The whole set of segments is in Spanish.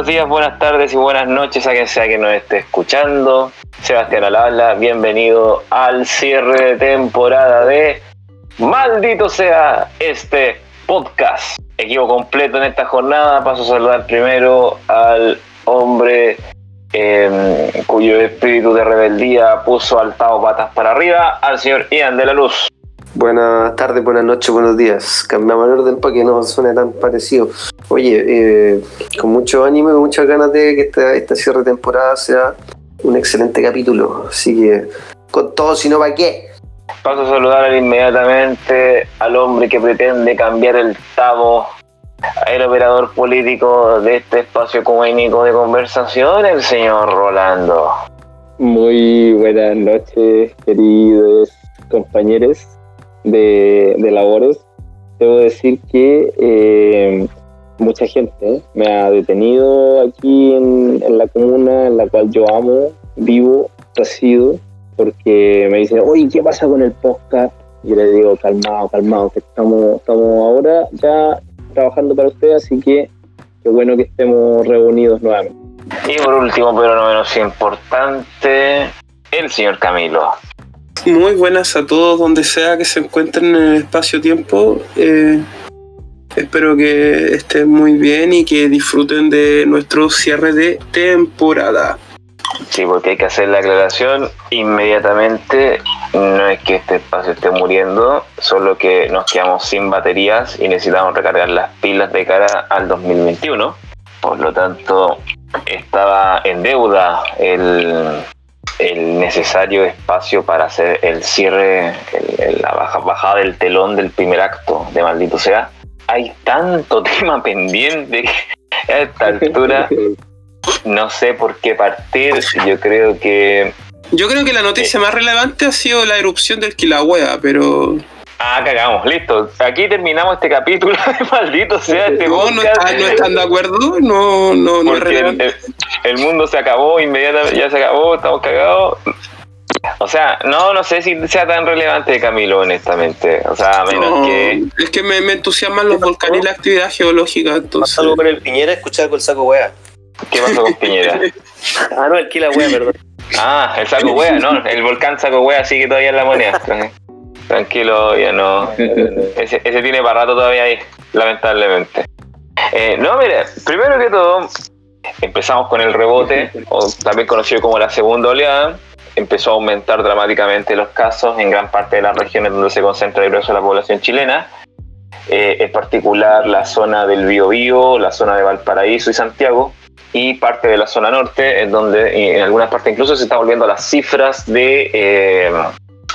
Buenos días, buenas tardes y buenas noches a quien sea que nos esté escuchando. Sebastián Alabla, bienvenido al cierre de temporada de Maldito sea este podcast. Equipo completo en esta jornada. Paso a saludar primero al hombre em, cuyo espíritu de rebeldía puso al Tao patas para arriba, al señor Ian de la Luz. Buenas tardes, buenas noches, buenos días. Cambiamos el orden para que no suene tan parecido. Oye, eh, con mucho ánimo y muchas ganas de que esta, esta cierre de temporada sea un excelente capítulo. Así que, con todo, si no, ¿para qué? Paso a saludar inmediatamente al hombre que pretende cambiar el Tavo, el operador político de este espacio comuníco de conversación, el señor Rolando. Muy buenas noches, queridos compañeros de, labores. Debo decir que eh, mucha gente me ha detenido aquí en, la comuna en la cual yo amo, vivo, resido, porque me dicen, oye, ¿qué pasa con el podcast? Yo le digo, calmado, calmado, que estamos, estamos ahora ya trabajando para ustedes, así que qué bueno que estemos reunidos nuevamente. Y por último, pero no menos importante, el señor Camilo. Muy buenas a todos donde sea que se encuentren en el espacio-tiempo. Eh, espero que estén muy bien y que disfruten de nuestro cierre de temporada. Sí, porque hay que hacer la aclaración inmediatamente. No es que este espacio esté muriendo, solo que nos quedamos sin baterías y necesitamos recargar las pilas de cara al 2021. Por lo tanto, estaba en deuda el, el necesario espacio para hacer el cierre, el, el, la baja, bajada del telón del primer acto de Maldito Sea. Hay tanto tema pendiente que a esta altura no sé por qué partir. Yo creo que. Yo creo que la noticia más relevante ha sido la erupción del Kilauea, pero. Ah, cagamos, listo. Aquí terminamos este capítulo de maldito sea este No, no, está, no, están de acuerdo, no, no, no es relevante. El, el, mundo se acabó, inmediatamente ya se acabó, estamos cagados. O sea, no, no sé si sea tan relevante Camilo, honestamente. O sea, a menos no, que. Es que me, me entusiasman los volcanes y la actividad geológica. Entonces... Algo con el Piñera, escuchar con el saco wea. ¿Qué pasó con Piñera? ah, no, el Kilauea, perdón. Ah, el saco wea, no, el volcán saco wea sigue todavía en la moneda. Tranquilo, ya no. Ese, ese tiene para rato todavía ahí, lamentablemente. Eh, no, mire, primero que todo, empezamos con el rebote, o también conocido como la segunda oleada. Empezó a aumentar dramáticamente los casos en gran parte de las regiones donde se concentra el grueso de la población chilena. Eh, en particular la zona del Biobío, la zona de Valparaíso y Santiago, y parte de la zona norte, en donde en algunas partes incluso se está volviendo a las cifras de eh,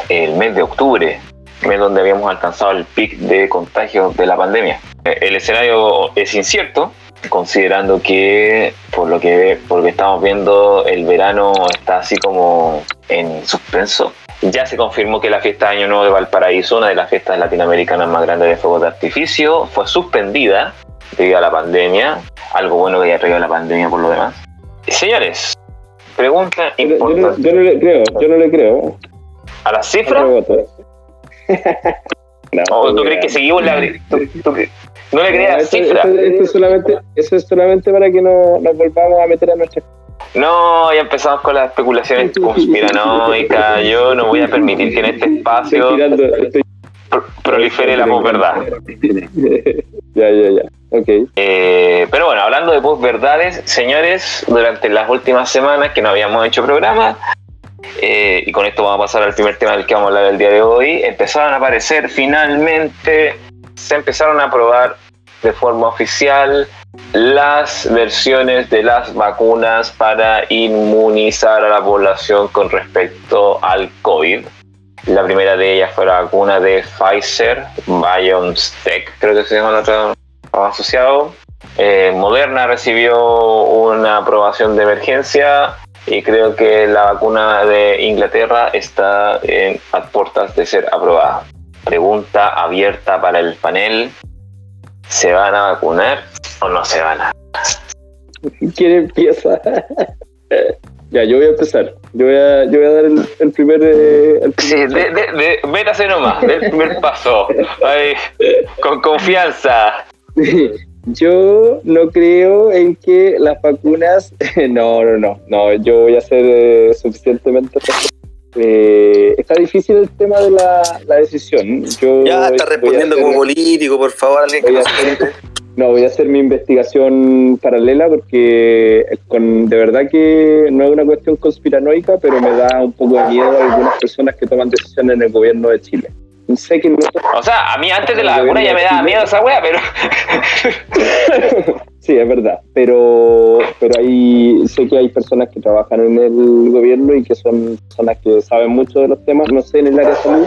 el mes de octubre, mes donde habíamos alcanzado el pic de contagios de la pandemia. El escenario es incierto, considerando que por lo que por lo que estamos viendo el verano está así como en suspenso. Ya se confirmó que la fiesta de Año Nuevo de Valparaíso, una de las fiestas latinoamericanas más grandes de fuegos de artificio, fue suspendida debido a la pandemia. Algo bueno que haya traído la pandemia por lo demás. Señores, pregunta importante. Yo, yo, no, le creo, yo no le creo. ¿A las cifras? no, ¿O tú crees que seguimos la... ¿Tú, tú, no le creas eso, cifras? Eso, eso, es solamente, eso es solamente para que no, nos volvamos a meter a nuestra no, ya empezamos con las especulaciones conspiranoicas. Yo no voy a permitir que en este espacio estoy tirando, estoy... prolifere la posverdad. ya, ya, ya. Okay. Eh, pero bueno, hablando de posverdades, señores, durante las últimas semanas que no habíamos hecho programa, eh, y con esto vamos a pasar al primer tema del que vamos a hablar el día de hoy, empezaron a aparecer finalmente, se empezaron a probar de forma oficial las versiones de las vacunas para inmunizar a la población con respecto al COVID. La primera de ellas fue la vacuna de Pfizer, BioNTech, creo que se llama el otro asociado. Eh, Moderna recibió una aprobación de emergencia y creo que la vacuna de Inglaterra está en, a puertas de ser aprobada. Pregunta abierta para el panel. ¿Se van a vacunar o no se van a? ¿Quién empieza? ya, yo voy a empezar. Yo voy a, yo voy a dar el, el primer. Eh, el primer sí, de, de, de, métase nomás, del primer paso. Ahí, con confianza. yo no creo en que las vacunas. no, no, no. No, yo voy a ser eh, suficientemente. Eh, está difícil el tema de la, la decisión. Yo Ya está respondiendo hacer- como político, por favor, alguien que no hacer- No, voy a hacer mi investigación paralela porque con, de verdad que no es una cuestión conspiranoica, pero me da un poco de miedo a algunas personas que toman decisiones en el gobierno de Chile. Sé que O sea, a mí antes de la vacuna ya me daba miedo esa wea, pero. Sí, es verdad, pero, pero hay, sé que hay personas que trabajan en el gobierno y que son personas que saben mucho de los temas, no sé, en el área de salud,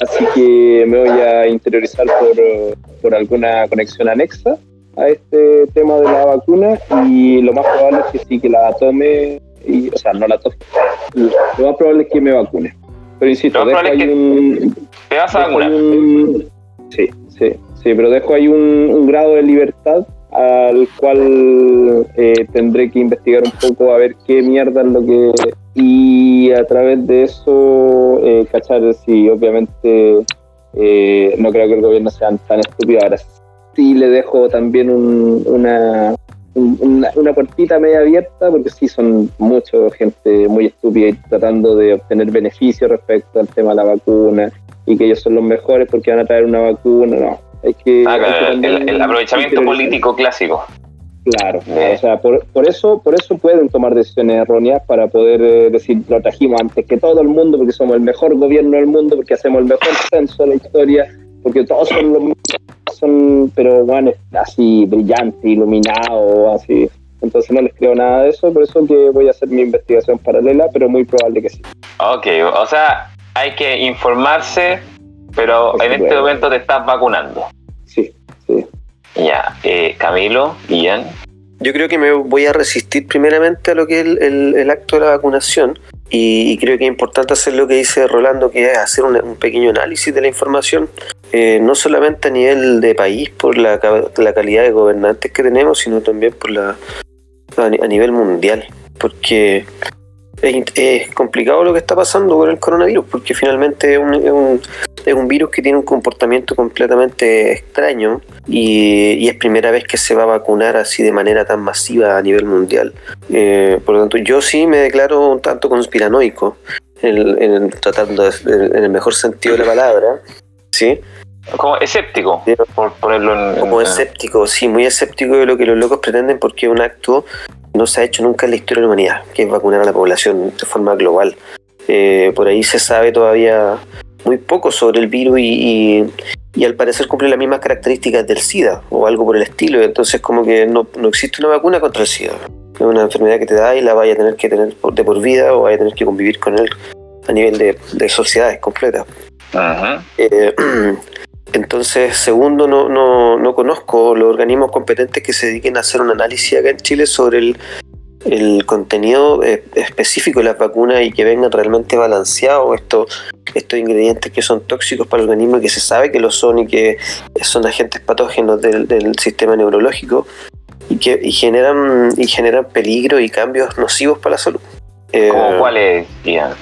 así que me voy a interiorizar por, por alguna conexión anexa a este tema de la vacuna y lo más probable es que sí, que la tome, y, o sea, no la tome, lo más probable es que me vacune. Pero insisto, dejo ahí es que- un, Te vas a vacunar. un- sí, sí, sí, pero dejo ahí un, un grado de libertad al cual eh, tendré que investigar un poco a ver qué mierda es lo que... Y a través de eso, eh, cachar si obviamente eh, no creo que el gobierno sea tan estúpido. Ahora sí le dejo también un- una, un- una, una puertita media abierta, porque sí son mucha gente muy estúpida y tratando de obtener beneficios respecto al tema de la vacuna y que ellos son los mejores porque van a traer una vacuna. No, hay que. Ah, hay que claro, el, aprovechamiento político clásico. Claro, Eh. o sea, por, por eso por eso pueden tomar decisiones erróneas para poder eh, decir lo trajimos antes que todo el mundo porque somos el mejor gobierno del mundo, porque hacemos el mejor censo de la historia, porque todos son los mismos, son, pero bueno, así brillante, iluminado, así. Entonces no les creo nada de eso, por eso que voy a hacer mi investigación paralela, pero muy probable que sí. Ok, o sea, hay que informarse, pero en este momento te estás vacunando. Sí, sí. Ya, eh, Camilo, Ian. Yo creo que me voy a resistir primeramente a lo que es el, el- el acto de la vacunación y, y creo que es importante hacer lo que dice Rolando, que es hacer un, pequeño análisis de la información, eh, no solamente a nivel de país por la, la calidad de gobernantes que tenemos, sino también por la a nivel mundial, porque es, complicado lo que está pasando con el coronavirus, porque finalmente es un, es un- es un virus que tiene un comportamiento completamente extraño y, es primera vez que se va a vacunar así de manera tan masiva a nivel mundial. Eh, por lo tanto, yo sí me declaro un tanto conspiranoico, en, en tratando de- en el mejor sentido de la palabra, ¿sí? Como escéptico, Sí. por ponerlo en. Como en- escéptico, sí, muy escéptico de lo que los locos pretenden porque es un acto no se ha hecho nunca en la historia de la humanidad, que es vacunar a la población de forma global. Eh, por ahí se sabe todavía muy poco sobre el virus y, y- y al parecer cumple las mismas características del SIDA o algo por el estilo. Entonces como que no, no existe una vacuna contra el SIDA. Es una enfermedad que te da y la vaya a tener que tener de por vida o vaya a tener que convivir con él a nivel de, de sociedades completas. Eh, entonces, segundo, no, no, no conozco los organismos competentes que se dediquen a hacer un análisis acá en Chile sobre el, el contenido eh, específico de las vacunas y que vengan realmente balanceados estos, estos ingredientes que son tóxicos para el organismo y que se sabe que lo son y que son agentes patógenos del, del sistema neurológico y que y generan, y generan peligro y cambios nocivos para la salud. Eh, ¿Cómo Ian?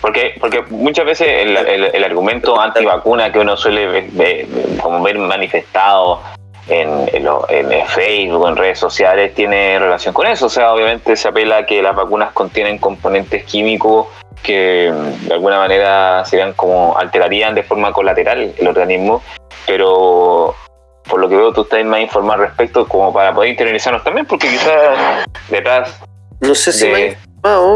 Porque, porque muchas veces el, el- el argumento antivacuna que uno suele ver, ver- como ver manifestado en, en lo- en Facebook, en redes sociales, tiene relación con eso. O sea, obviamente se apela a que las vacunas contienen componentes químicos que de alguna manera serían como alterarían de forma colateral el organismo, pero por lo que veo tú estás más informado al respecto como para poder interiorizarnos también, porque quizás detrás no sé si de...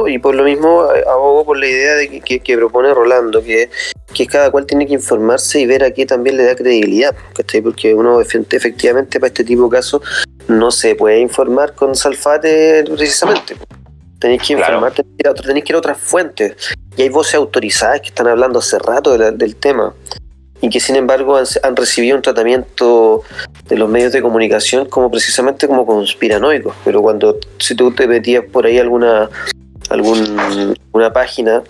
y por lo mismo eh, abogo por la idea de que, que- que propone Rolando, que, que cada cual tiene que informarse y ver a qué también le da credibilidad, ¿cachai? Porque uno efe- efectivamente para este tipo de casos no se puede informar con salfate precisamente. Tenéis que Claro. informarte, tenéis que ir a tenéis que ir a otras fuentes. Y hay voces autorizadas que están hablando hace rato de la- del tema y que sin embargo han, han recibido un tratamiento de los medios de comunicación como precisamente como conspiranoicos. Pero cuando si tú te metías por ahí alguna algún, una página,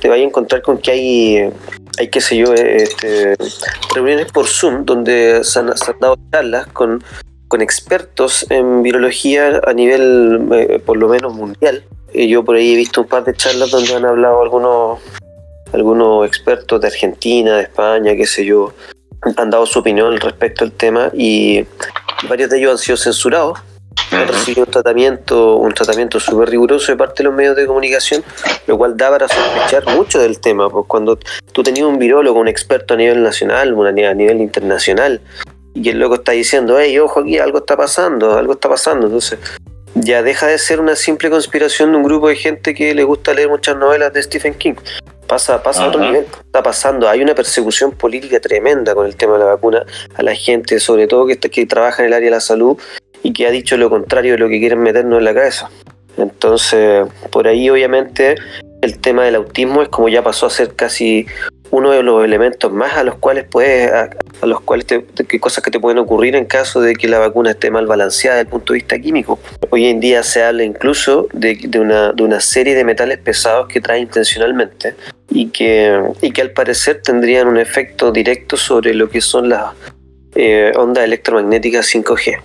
te vas a encontrar con que hay, hay qué sé yo, eh, este, reuniones por Zoom donde se han, dado charlas con, con expertos en virología a nivel eh, por lo menos mundial. Y yo por ahí he visto un par de charlas donde han hablado algunos algunos expertos de Argentina, de España, qué sé yo, han dado su opinión respecto al tema y, varios de ellos han sido censurados, han recibido un tratamiento, un tratamiento súper riguroso de parte de los medios de comunicación, lo cual da para sospechar mucho del tema. Pues cuando tú tenías un virólogo, un experto a nivel nacional, a nivel internacional, y el loco está diciendo, hey, ojo aquí, algo está pasando, algo está pasando. Entonces, ya deja de ser una simple conspiración de un grupo de gente que le gusta leer muchas novelas de Stephen King. Pasa, pasa a otro nivel, está pasando. Hay una persecución política tremenda con el tema de la vacuna a la gente, sobre todo que, que trabaja en el área de la salud y que ha dicho lo contrario de lo que quieren meternos en la cabeza. Entonces, por ahí obviamente el tema del autismo es como ya pasó a ser casi uno de los elementos más a los cuales puedes, a, los cuales te, cosas que te pueden ocurrir en caso de que la vacuna esté mal balanceada desde el punto de vista químico. Hoy en día se habla incluso de, una, de una serie de metales pesados que trae intencionalmente y que, y que al parecer tendrían un efecto directo sobre lo que son las eh, ondas electromagnéticas 5G.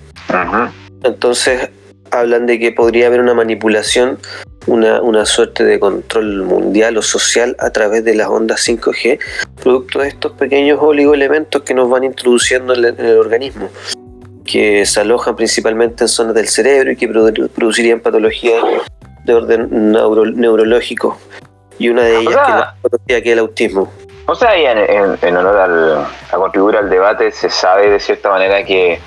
Entonces hablan de que podría haber una manipulación una, una, suerte de control mundial o social a través de las ondas 5G, producto de estos pequeños oligoelementos que nos van introduciendo en el, organismo, que se alojan principalmente en zonas del cerebro y que producirían patologías de orden neurológico. Y una de ellas que, es el autismo. O sea, en, en, honor al, a contribuir al debate, se sabe de cierta manera que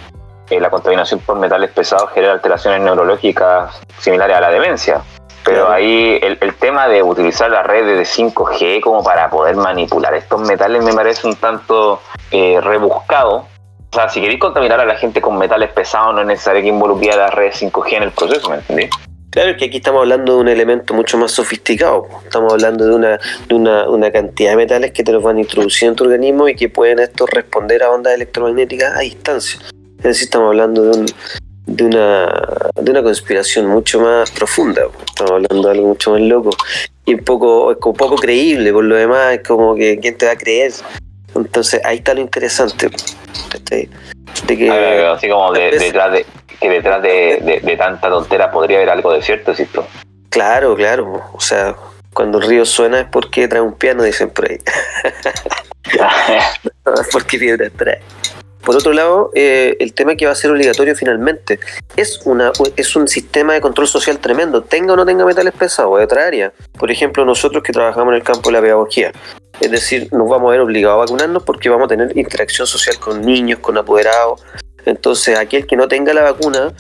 eh, la contaminación por metales pesados genera alteraciones neurológicas similares a la demencia. Pero ahí el, tema de utilizar las redes de 5G como para poder manipular estos metales me parece un tanto eh, rebuscado. O sea, si queréis contaminar a la gente con metales pesados, no es necesario que involucre a las redes 5G en el proceso, ¿me entendés? Claro, es que aquí estamos hablando de un elemento mucho más sofisticado. Estamos hablando de una, de una, una cantidad de metales que te los van a introducir en tu organismo y que pueden estos responder a ondas electromagnéticas a distancia. Es decir, estamos hablando de un, de una, de una conspiración mucho más profunda. Estamos hablando de algo mucho más loco. Y un poco, es como poco creíble, por lo demás, es como que quién te va a creer. Entonces ahí está lo interesante. De que, así como detrás de, que detrás de, tanta tontera podría haber algo de cierto, ¿cierto? Claro, claro. O sea, cuando el río suena es porque trae un piano, dicen por ahí. es porque piedra trae. Por otro lado, eh, el tema que va a ser obligatorio finalmente es, una, es un sistema de control social tremendo, tenga o no tenga metales pesados, de otra área. Por ejemplo, nosotros que trabajamos en el campo de la pedagogía, es decir, nos vamos a ver obligados a vacunarnos porque vamos a tener interacción social con niños, con apoderados. Entonces, aquel que no tenga la vacuna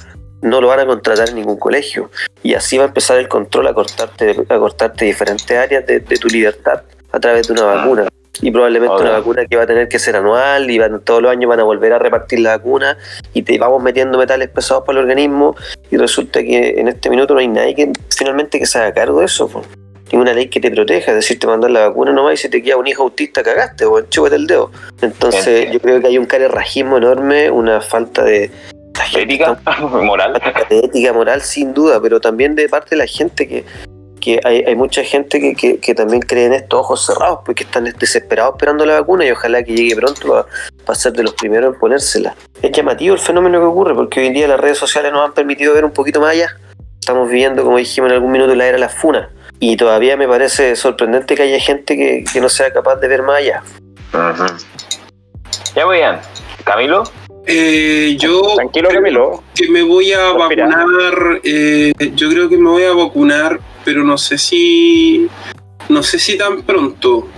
no lo van a contratar en ningún colegio. Y así va a empezar el control a cortarte, a cortarte diferentes áreas de, de tu libertad a través de una vacuna y probablemente una vacuna que va a tener que ser anual y van, todos los años van a volver a repartir la vacuna y te vamos metiendo metales pesados para el organismo y resulta que en este minuto no hay nadie que finalmente que se haga cargo de eso. Ninguna ley que te proteja, es decir, te mandan la vacuna nomás y si te queda un hijo autista cagaste o chúpate el dedo. Entonces yo creo que hay un carerrajismo enorme, una falta de, ética moral de ética moral sin duda pero también de parte de la gente que que hay, mucha gente que, también cree en esto ojos cerrados, porque están desesperados esperando la vacuna y ojalá que llegue pronto a, ser de los primeros en ponérsela. Es llamativo el fenómeno que ocurre, porque hoy en día las redes sociales nos han permitido ver un poquito más allá. Estamos viviendo, como dijimos en algún minuto, la era de la funa. Y todavía me parece sorprendente que haya gente que, no sea capaz de ver más allá. Ya voy, bien. Camilo. Eh, yo Tranquilo, Camilo. que me voy a vacunar. Eh, yo creo que me voy a vacunar pero no sé si no sé si tan pronto.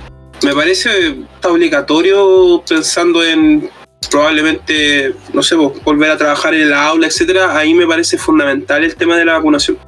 Me parece obligatorio pensando en probablemente, no sé, volver a trabajar en la aula, etcétera. Ahí me parece fundamental el tema de la vacunación.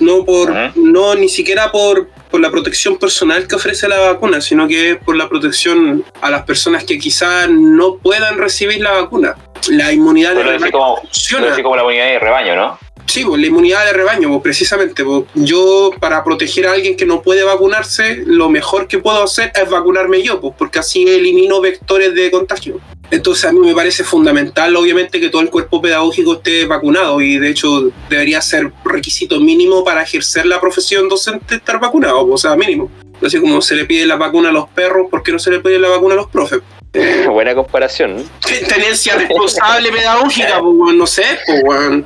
No por, no ni siquiera por, por la protección personal que ofrece la vacuna, sino que por la protección a las personas que quizás no puedan recibir la vacuna. La inmunidad de rebaño como, funciona. como la inmunidad de rebaño, ¿no? Sí, pues, la inmunidad de rebaño, pues, precisamente. Pues, yo, para proteger a alguien que no puede vacunarse, lo mejor que puedo hacer es vacunarme yo, pues, porque así elimino vectores de contagio. Entonces, a mí me parece fundamental, obviamente, que todo el cuerpo pedagógico esté vacunado y, de hecho, debería ser requisito mínimo para ejercer la profesión docente estar vacunado, o sea, mínimo. Así como se le pide la vacuna a los perros, ¿por qué no se le pide la vacuna a los profes? Buena comparación. Tenencia responsable pedagógica, pues, no sé, pues,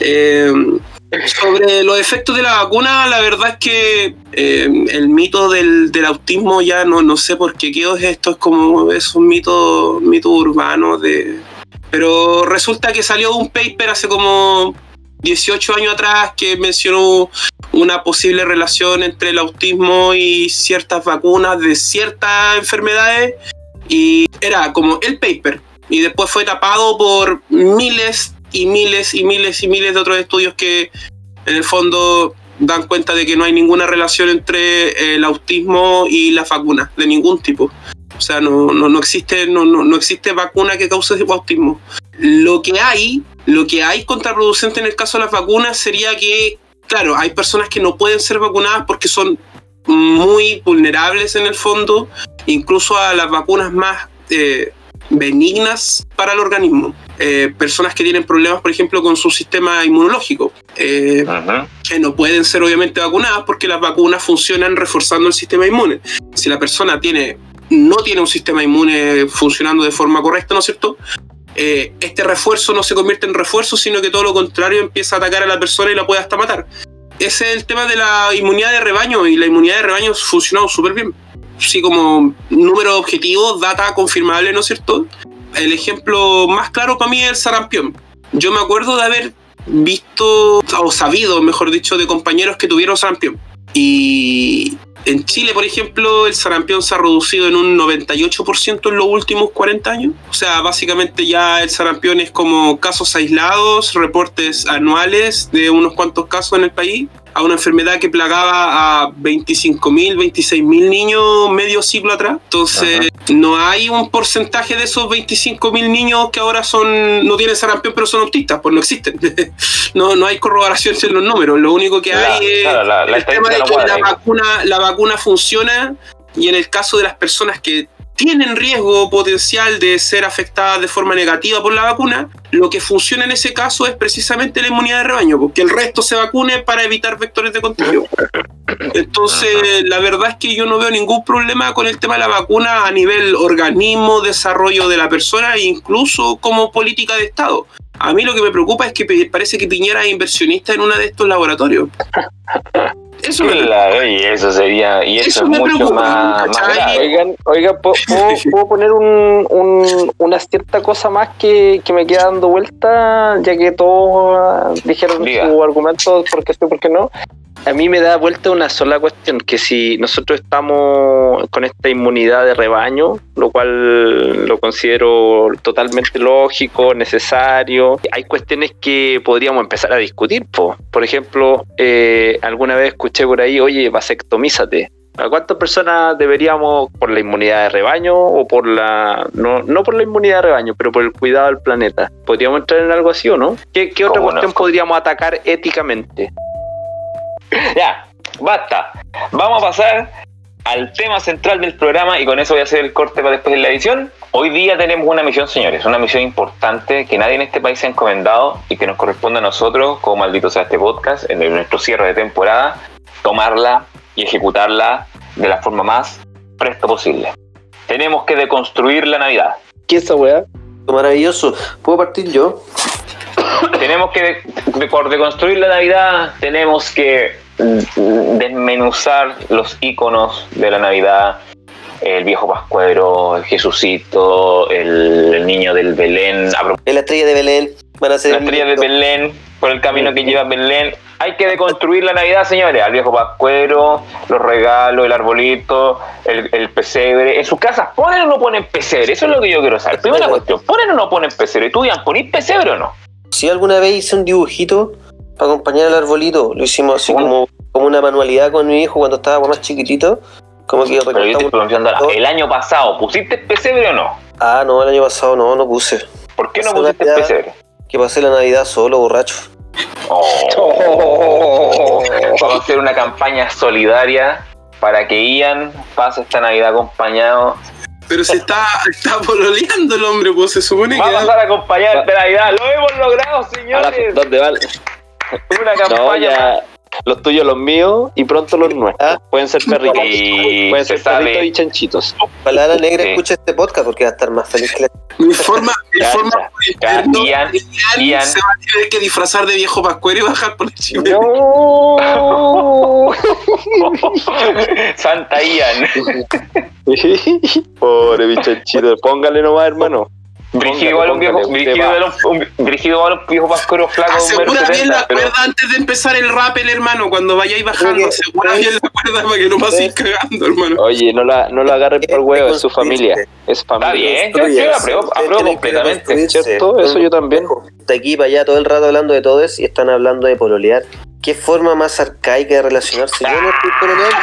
eh, sobre los efectos de la vacuna, la verdad es que eh, el mito del, autismo ya no, no sé por qué es esto, es como es un mito, mito urbano de, Pero resulta que salió un paper hace como 18 años atrás que mencionó una posible relación entre el autismo y ciertas vacunas de ciertas enfermedades y era como el paper y después fue tapado por miles y miles y miles y miles de otros estudios que en el fondo dan cuenta de que no hay ninguna relación entre el autismo y las vacunas de ningún tipo. O sea, no, no, no existe, no, no, no existe vacuna que cause autismo. Lo que hay, lo que hay contraproducente en el caso de las vacunas sería que, claro, hay personas que no pueden ser vacunadas porque son muy vulnerables en el fondo, incluso a las vacunas más eh, benignas para el organismo. Eh, personas que tienen problemas, por ejemplo, con su sistema inmunológico, eh, que no pueden ser obviamente vacunadas porque las vacunas funcionan reforzando el sistema inmune. Si la persona tiene, no tiene un sistema inmune funcionando de forma correcta, ¿no es cierto? Eh, este refuerzo no se convierte en refuerzo, sino que todo lo contrario empieza a atacar a la persona y la puede hasta matar. Ese es el tema de la inmunidad de rebaño y la inmunidad de rebaño ha funcionado súper bien. Sí, como número objetivo, data confirmable, ¿no es cierto? El ejemplo más claro para mí es el sarampión. Yo me acuerdo de haber visto, o sabido, mejor dicho, de compañeros que tuvieron sarampión. Y en Chile, por ejemplo, el sarampión se ha reducido en un 98% en los últimos 40 años. O sea, básicamente ya el sarampión es como casos aislados, reportes anuales de unos cuantos casos en el país a una enfermedad que plagaba a 25.000, 26.000 niños medio siglo atrás. Entonces, no hay un porcentaje de esos 25.000 niños que ahora son no tienen sarampión, pero son autistas, pues no existen. no, no hay corroboraciones en los números. Lo único que hay es el tema de que la vacuna, la vacuna funciona y en el caso de las personas que tienen riesgo potencial de ser afectadas de forma negativa por la vacuna, lo que funciona en ese caso es precisamente la inmunidad de rebaño, porque el resto se vacune para evitar vectores de contagio. Entonces, la verdad es que yo no veo ningún problema con el tema de la vacuna a nivel organismo, desarrollo de la persona e incluso como política de Estado. A mí lo que me preocupa es que parece que Piñera es inversionista en uno de estos laboratorios. Eso y eso sería, y eso, es mucho más, Oigan, oiga, ¿puedo, poner un, un, una cierta cosa más que, que, me queda dando vuelta, ya que todos dijeron su argumento, por qué sí, por qué no? A mí me da vuelta una sola cuestión, que si nosotros estamos con esta inmunidad de rebaño, lo cual lo considero totalmente lógico, necesario, hay cuestiones que podríamos empezar a discutir. Por ejemplo, eh, alguna vez escuché por ahí, oye, vasectomízate. ¿A cuántas personas deberíamos, por la inmunidad de rebaño o por la. No, no por la inmunidad de rebaño, pero por el cuidado del planeta? ¿Podríamos entrar en algo así o no? ¿Qué, qué otra cuestión podríamos atacar éticamente? ya, basta. Vamos a pasar al tema central del programa y con eso voy a hacer el corte para después de la edición. Hoy día tenemos una misión, señores, una misión importante que nadie en este país se ha encomendado y que nos corresponde a nosotros, como maldito sea este podcast, en nuestro cierre de temporada, tomarla y ejecutarla de la forma más presto posible. Tenemos que deconstruir la Navidad. ¿Qué es esa weá? Maravilloso. ¿Puedo partir yo? Tenemos que, por deconstruir la Navidad, tenemos que desmenuzar los iconos de la Navidad, el viejo Pascuero, el Jesucito, el, niño del Belén. La estrella de Belén. la estrella de Belén, por el camino que lleva Belén. Hay que deconstruir la Navidad, señores. Al viejo Pascuero, los regalos, el arbolito, el, pesebre. En sus casas, ¿ponen o no ponen pesebre? Eso es lo que yo quiero saber. Primera cuestión, ¿ponen o no ponen pesebre? ¿Tú, Ian, ponís pesebre o no? Si alguna vez hice un dibujito para acompañar al arbolito, lo hicimos así como, como una manualidad con mi hijo cuando estaba más chiquitito. Como que Pero yo estoy pronunciando el año pasado, ¿pusiste pesebre o no? Ah, no, el año pasado no, no puse. ¿Por qué no pusiste pesebre? Que pasé la Navidad solo, borracho. Oh. Vamos a hacer una campaña solidaria para que Ian pase esta Navidad acompañado pero si está, está pololeando el hombre, pues se supone que. Vamos a acompañar de Navidad. Lo hemos logrado, señores. ¿Dónde vale? Una campaña. Los tuyos, los míos y pronto los nuestros. Ah. Pueden ser perritos. Y Pueden ser perritos y chanchitos. Palabra Negra escucha este podcast porque va a estar más feliz que la... Mi forma, mi forma Ian, Ian, se va a tener que disfrazar de viejo pascuero y bajar por el chile. No. Santa Ian. Pobre bichanchito, póngale nomás, hermano. Brígido igual un viejo, brígido igual un, viejo pascuero flaco Asegura bien la cuerda antes de empezar el rappel, hermano. Cuando vayáis bajando, asegura bien la cuerda para que no paséis cagando, hermano. Oye, no la, no la agarren por huevo, es su familia. Es está familia. bien, yo, apruebo completamente. ¿Cierto? Eso yo también. De aquí para allá todo el rato hablando de todo eso y están hablando de pololear. ¿Qué forma más arcaica de relacionarse? Yo no estoy pololeando.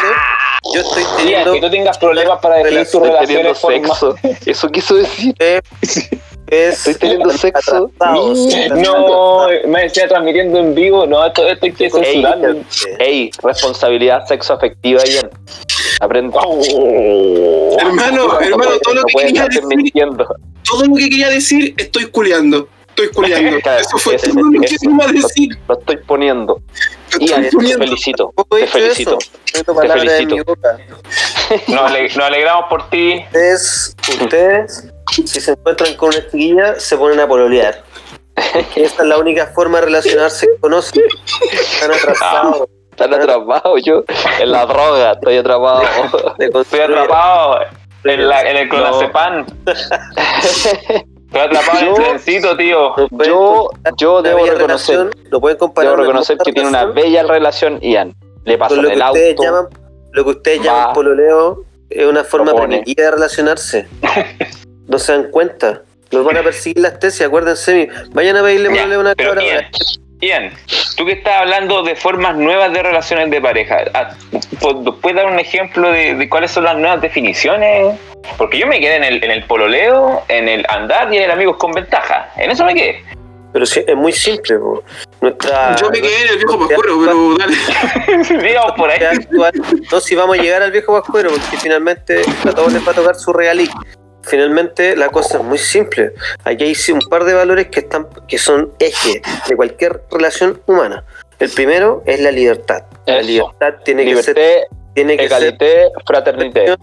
Yo estoy Tía, teniendo... que tú tengas problemas para definir tus Estoy teniendo relaciones forma- sexo. Eso quiso decir. Es Estoy teniendo sexo. No, me decía transmitiendo en vivo, no, esto, esto hay que censurarlo. Ey, responsabilidad sexoafectiva, Ian. Aprende. Hermano, hermano, todo lo que quería decir, todo lo que quería decir, estoy culiando. Estoy culiando. Claro, Eso fue todo lo que iba a decir. Lo estoy poniendo. Estoy Ian, te felicito. Te felicito. en felicito. Nos, ale- nos alegramos por ti. Ustedes, ustedes, si se encuentran con una chiquilla, se ponen a pololear. Esta es la única forma de relacionarse que conocen. Están atrasados. Están atrapados yo. En la droga, estoy atrapado. Estoy atrapado en, la, en el clonazepam. Estoy atrapado en el Yo- trencito, tío. Yo, yo debo reconocer, relación, lo pueden comparar debo reconocer que tiene una bella relación, Ian. Le que el ustedes auto. llaman lo que ustedes va, llaman pololeo es una forma primitiva de relacionarse. No se dan cuenta. Los van a perseguir las tesis acuérdense vayan a pedirle pololeo a una cabra Ian, tú que estás hablando de formas nuevas de relaciones de pareja, ah, ¿pu- ¿puedes dar un ejemplo de, de cuáles son las nuevas definiciones? Porque yo me quedé en el, en el pololeo, en el andar y en el amigos con ventaja. En eso me quedé. pero sí, es muy simple po. nuestra Yo me quedé en el viejo pascuero, pero dale. Digamos por ahí. actual- no si vamos a llegar al viejo pascuero porque finalmente a todos les va a tocar su regalí finalmente la cosa es muy simple aquí hay un par de valores que están que son eje de cualquier relación humana el primero es la libertad la libertad tiene que ser tiene que ser fraternité.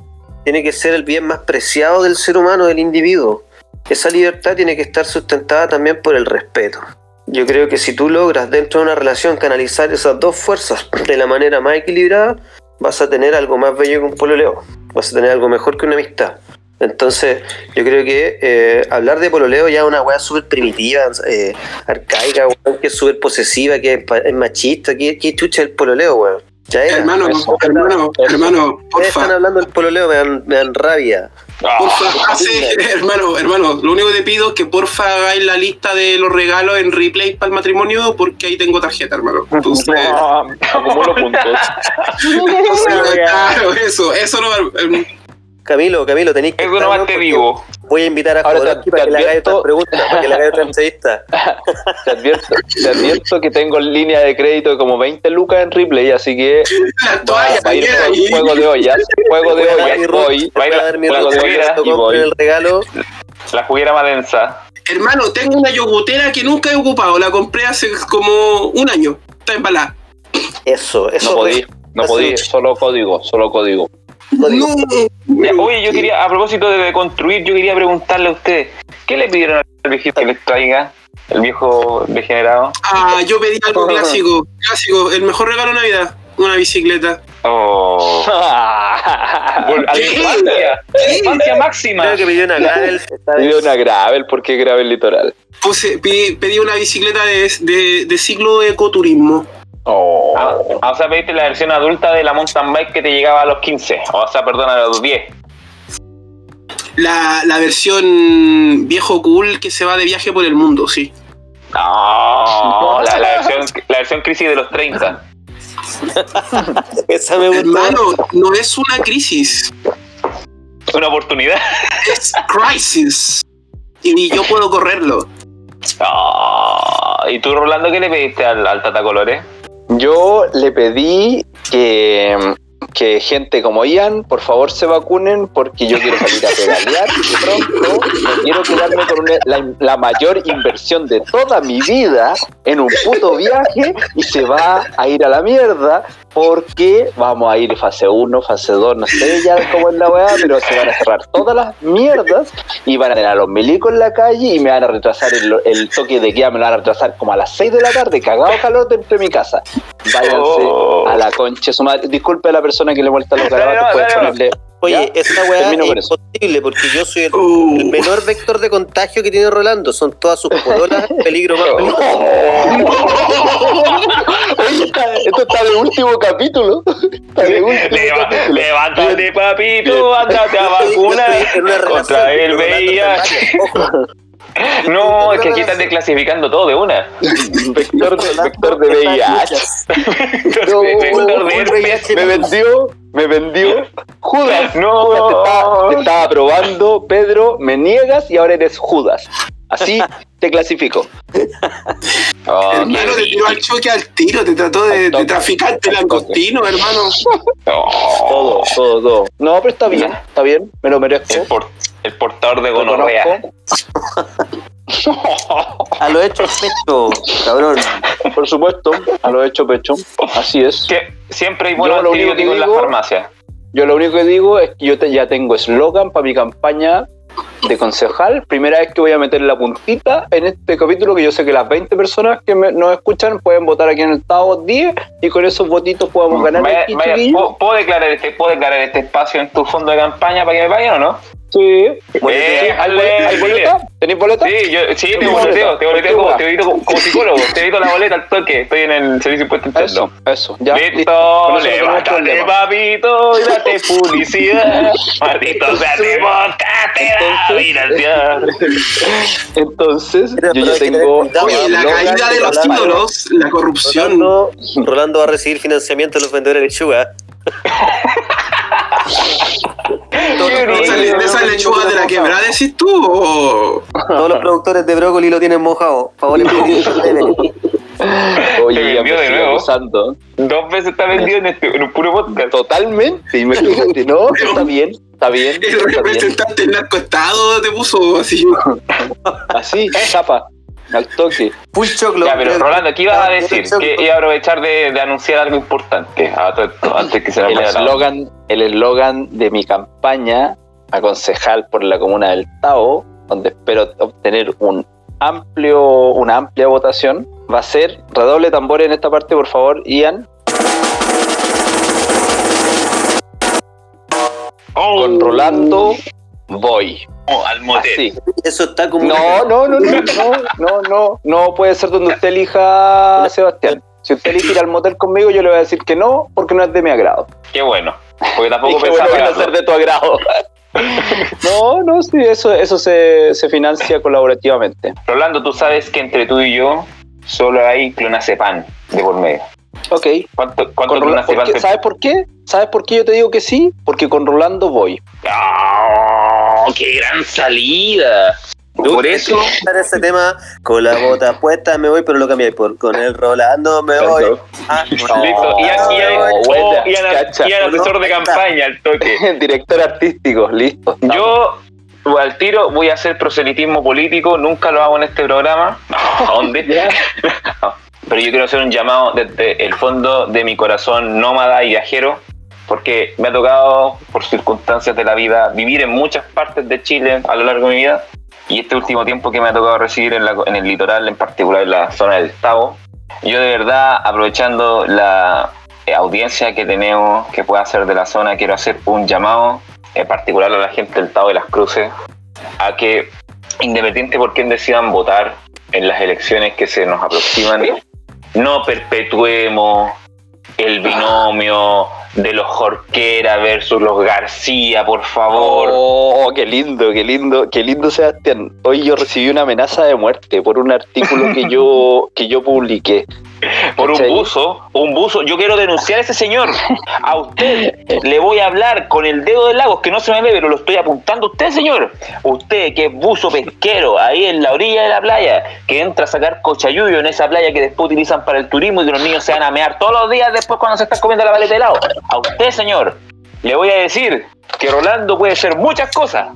tiene que ser el bien más preciado del ser humano, del individuo. Esa libertad tiene que estar sustentada también por el respeto. Yo creo que si tú logras dentro de una relación canalizar esas dos fuerzas de la manera más equilibrada, vas a tener algo más bello que un pololeo. Vas a tener algo mejor que una amistad. Entonces, yo creo que eh, hablar de pololeo ya es una weá súper primitiva, eh, arcaica, weón, que es súper posesiva, que es, pa- es machista, que, que chucha el pololeo, weón. Ya era. Hermano, Eso. hermano, Eso. hermano, Ustedes están porfa. hablando del pololeo, me dan, me dan rabia. Ah, Porfa, hace- hermano, hermano, lo único que te pido es que porfa hagáis la lista de los regalos en replay para el matrimonio porque ahí tengo tarjeta, hermano. Entonces, Ah, acumulo puntos. entonces, claro, eso, eso no Camilo, Camilo, tenéis que. Eso nomás ¿no? te digo. Voy a invitar a Ahora te- Jodorowsky para te que le haga advierto- otras preguntas, para que le haga otra entrevista. Te advierto, te advierto que tengo línea de crédito de como 20 lucas en replay, así que la va, toalla, va a ir ahí. juego de ollas. Juego de a ollas, root, voy. voy a dar mi Juego de ollas el regalo. La juguera más densa. Hermano, tengo una yogurtera que nunca he ocupado, la compré hace como un año. Está embalada. Eso, eso. No podí, no podí, solo código, solo código. No, oye, yo quería, a propósito de construir, yo quería preguntarle a ustedes, ¿qué le pidieron al viejito que les traiga? El viejo degenerado. Ah, yo pedí algo clásico, clásico, el mejor regalo de Navidad, una bicicleta. Oh. Vol- a la ¿Qué? infancia. La infancia máxima. Creo que pidió una gravel Pidió una gravel porque gravel litoral. Puse, pedí, pedí una bicicleta de, de, de ciclo ecoturismo. Oh. Ah, o sea, pediste la versión adulta de la mountain bike que te llegaba a los 15. O sea, perdón, a los 10. La, la versión viejo cool que se va de viaje por el mundo, sí. No, la, la versión, la versión crisis de los 30. Esa me gustó. Hermano, no es una crisis, Una oportunidad. es crisis. Y yo puedo correrlo. Ah, ¿Y tú, Rolando, qué le pediste al, al Tata Colores? Yo le pedí que, que gente como Ian, por favor, se vacunen porque yo quiero salir a pedalear pronto no quiero quedarme con una- la, la mayor inversión de toda mi vida en un puto viaje y se va a ir a la mierda porque vamos a ir fase 1, fase 2, no sé ya cómo es la weá, pero se van a cerrar todas las mierdas y van a tener a los milicos en la calle y me van a retrasar el, el toque de queda, me lo van a retrasar como a las 6 de la tarde, cagado calor dentro de mi casa. Váyanse Oh. a la concha. Su madre. Disculpe a la persona que le vuelta los garabatos, no, puede dale, no. ponerle Oye, ¿Ya? esta weá Termino es imposible porque yo soy el, Uh. el menor vector de contagio que tiene Rolando. Son todas sus pololas, peligro más peligroso. Oye, está- esto está de último capítulo. Está de último Leva- capítulo. levántate, papito, andate a vacunar contra el VIH. No, es que aquí están desclasificando todo de una. Vector de, vector de VIH. Vector de herpes. VIH Me vendió, me vendió. Judas. No. Judas te estaba, te estaba probando, Pedro, me niegas y ahora eres Judas. Así te clasifico. Oh, hermano, qué te tiró al choque al tiro, te trató de, de traficante langostino, hermano. Oh, Todo, todo, todo. No, pero está bien, está bien, me lo merezco. el, por- el portador de gonorrea. A lo hecho pecho, cabrón. Por supuesto, a lo hecho pecho. Así es. Que siempre hay buenos Yo lo único que antibióticos en las digo- farmacias. Yo lo único que digo es que yo te- ya tengo eslogan para mi campaña de concejal. Primera vez que voy a meter la puntita en este capítulo, que yo sé que las 20 personas que me- nos escuchan pueden votar aquí en el Tao 10 y con esos votitos podemos ganar Vaya- aquí, vaya, chiquillos. ¿puedo, puedo declarar este, ¿Puedo declarar este espacio en tu fondo de campaña para que me paguen o no? Sí. Eh, ¿Hay, dale, bol- hay boleta? ¿Tenéis boleta? Sí, yo, sí, te Tengo boleteo, boleta. te boleteo como, te edito como, como psicólogo, te edito la boleta al toque, estoy en el servicio de impuesto Eso, interno. eso. Ya, listo. Listo, eso no tenemos levántate papito y date publicidad. Maldito sea tu Entonces-. Entonces, yo ya tengo. Oye, la caída de los ídolos, la corrupción. Rolando, Rolando va a recibir financiamiento de los vendedores de lechuga. ¿De esa, lechuga de la quebrada decís tú? o- todos los productores de brócoli lo tienen mojado. Favor, Oye, Te ya vendió me de nuevo. acusando. Dos veces está vendido en, este, en un puro podcast. Totalmente, imagínate, ¿no? Está bien, está bien. El Está bien. representante del narcoestado te puso así. Así, chapa, al toque. Full choclo. Ya, pero Rolando, ¿qué ibas a decir? Que iba a aprovechar de, de anunciar algo importante antes que se El eslogan, el eslogan de mi campaña a concejal por la comuna del Tao, donde espero obtener un amplio, una amplia votación, va a ser redoble tambores en esta parte, por favor, Ian, Oh, con Rolando voy. al motel. Así. Eso está como. No, no, no, no, no, no, no, no puede ser donde usted elija, Sebastián. Si usted elige ir al motel conmigo, yo le voy a decir que no, porque no es de mi agrado. Qué bueno. Porque tampoco qué bueno pensaba que ser de tu agrado. No, no, sí, eso, eso se, se financia colaborativamente. Rolando, tú sabes que entre tú y yo solo hay clonazepam de por medio. Ok. ¿Cuánto, cuánto Con Rola- clonazepam ¿por qué? te- ¿Sabes por qué? ¿Sabes por qué yo te digo que sí? Porque con Rolando voy. ¡Oh, ¡Qué gran salida! Por eso. Ese tema, con la bota puesta me voy, pero lo cambié por con el Rolando me voy. Ah, Listo. Y, y, y, No, oh, y ana- cacha. y asesor de campaña al toque. Director artístico, listo. Yo al tiro voy a hacer proselitismo político, nunca lo hago en este programa. ¿A dónde? Pero yo quiero hacer un llamado desde el fondo de mi corazón nómada y viajero, porque me ha tocado, por circunstancias de la vida, vivir en muchas partes de Chile a lo largo de mi vida. Y este último tiempo que me ha tocado recibir en, la- en el litoral, en particular en la zona del Tavo, yo de verdad, aprovechando la eh, audiencia que tenemos, que pueda ser de la zona, quiero hacer un llamado, en particular a la gente del Tavo de las Cruces, a que, independiente por quién decidan votar en las elecciones que se nos aproximan, no perpetuemos el binomio de los Jorquera versus los García, por favor. Oh, qué lindo, qué lindo, qué lindo Sebastián. Hoy yo recibí una amenaza de muerte por un artículo que yo que yo publiqué. Por un buzo, un buzo. Yo quiero denunciar a ese señor. A usted le voy a hablar con el dedo del lago, que no se me ve, pero lo estoy apuntando a usted, señor. Usted que es buzo pesquero ahí en la orilla de la playa, que entra a sacar cochayuyo en esa playa que después utilizan para el turismo y que los niños se van a mear todos los días después cuando se están comiendo la paleta de helado. A usted, señor, le voy a decir que Rolando puede ser muchas cosas.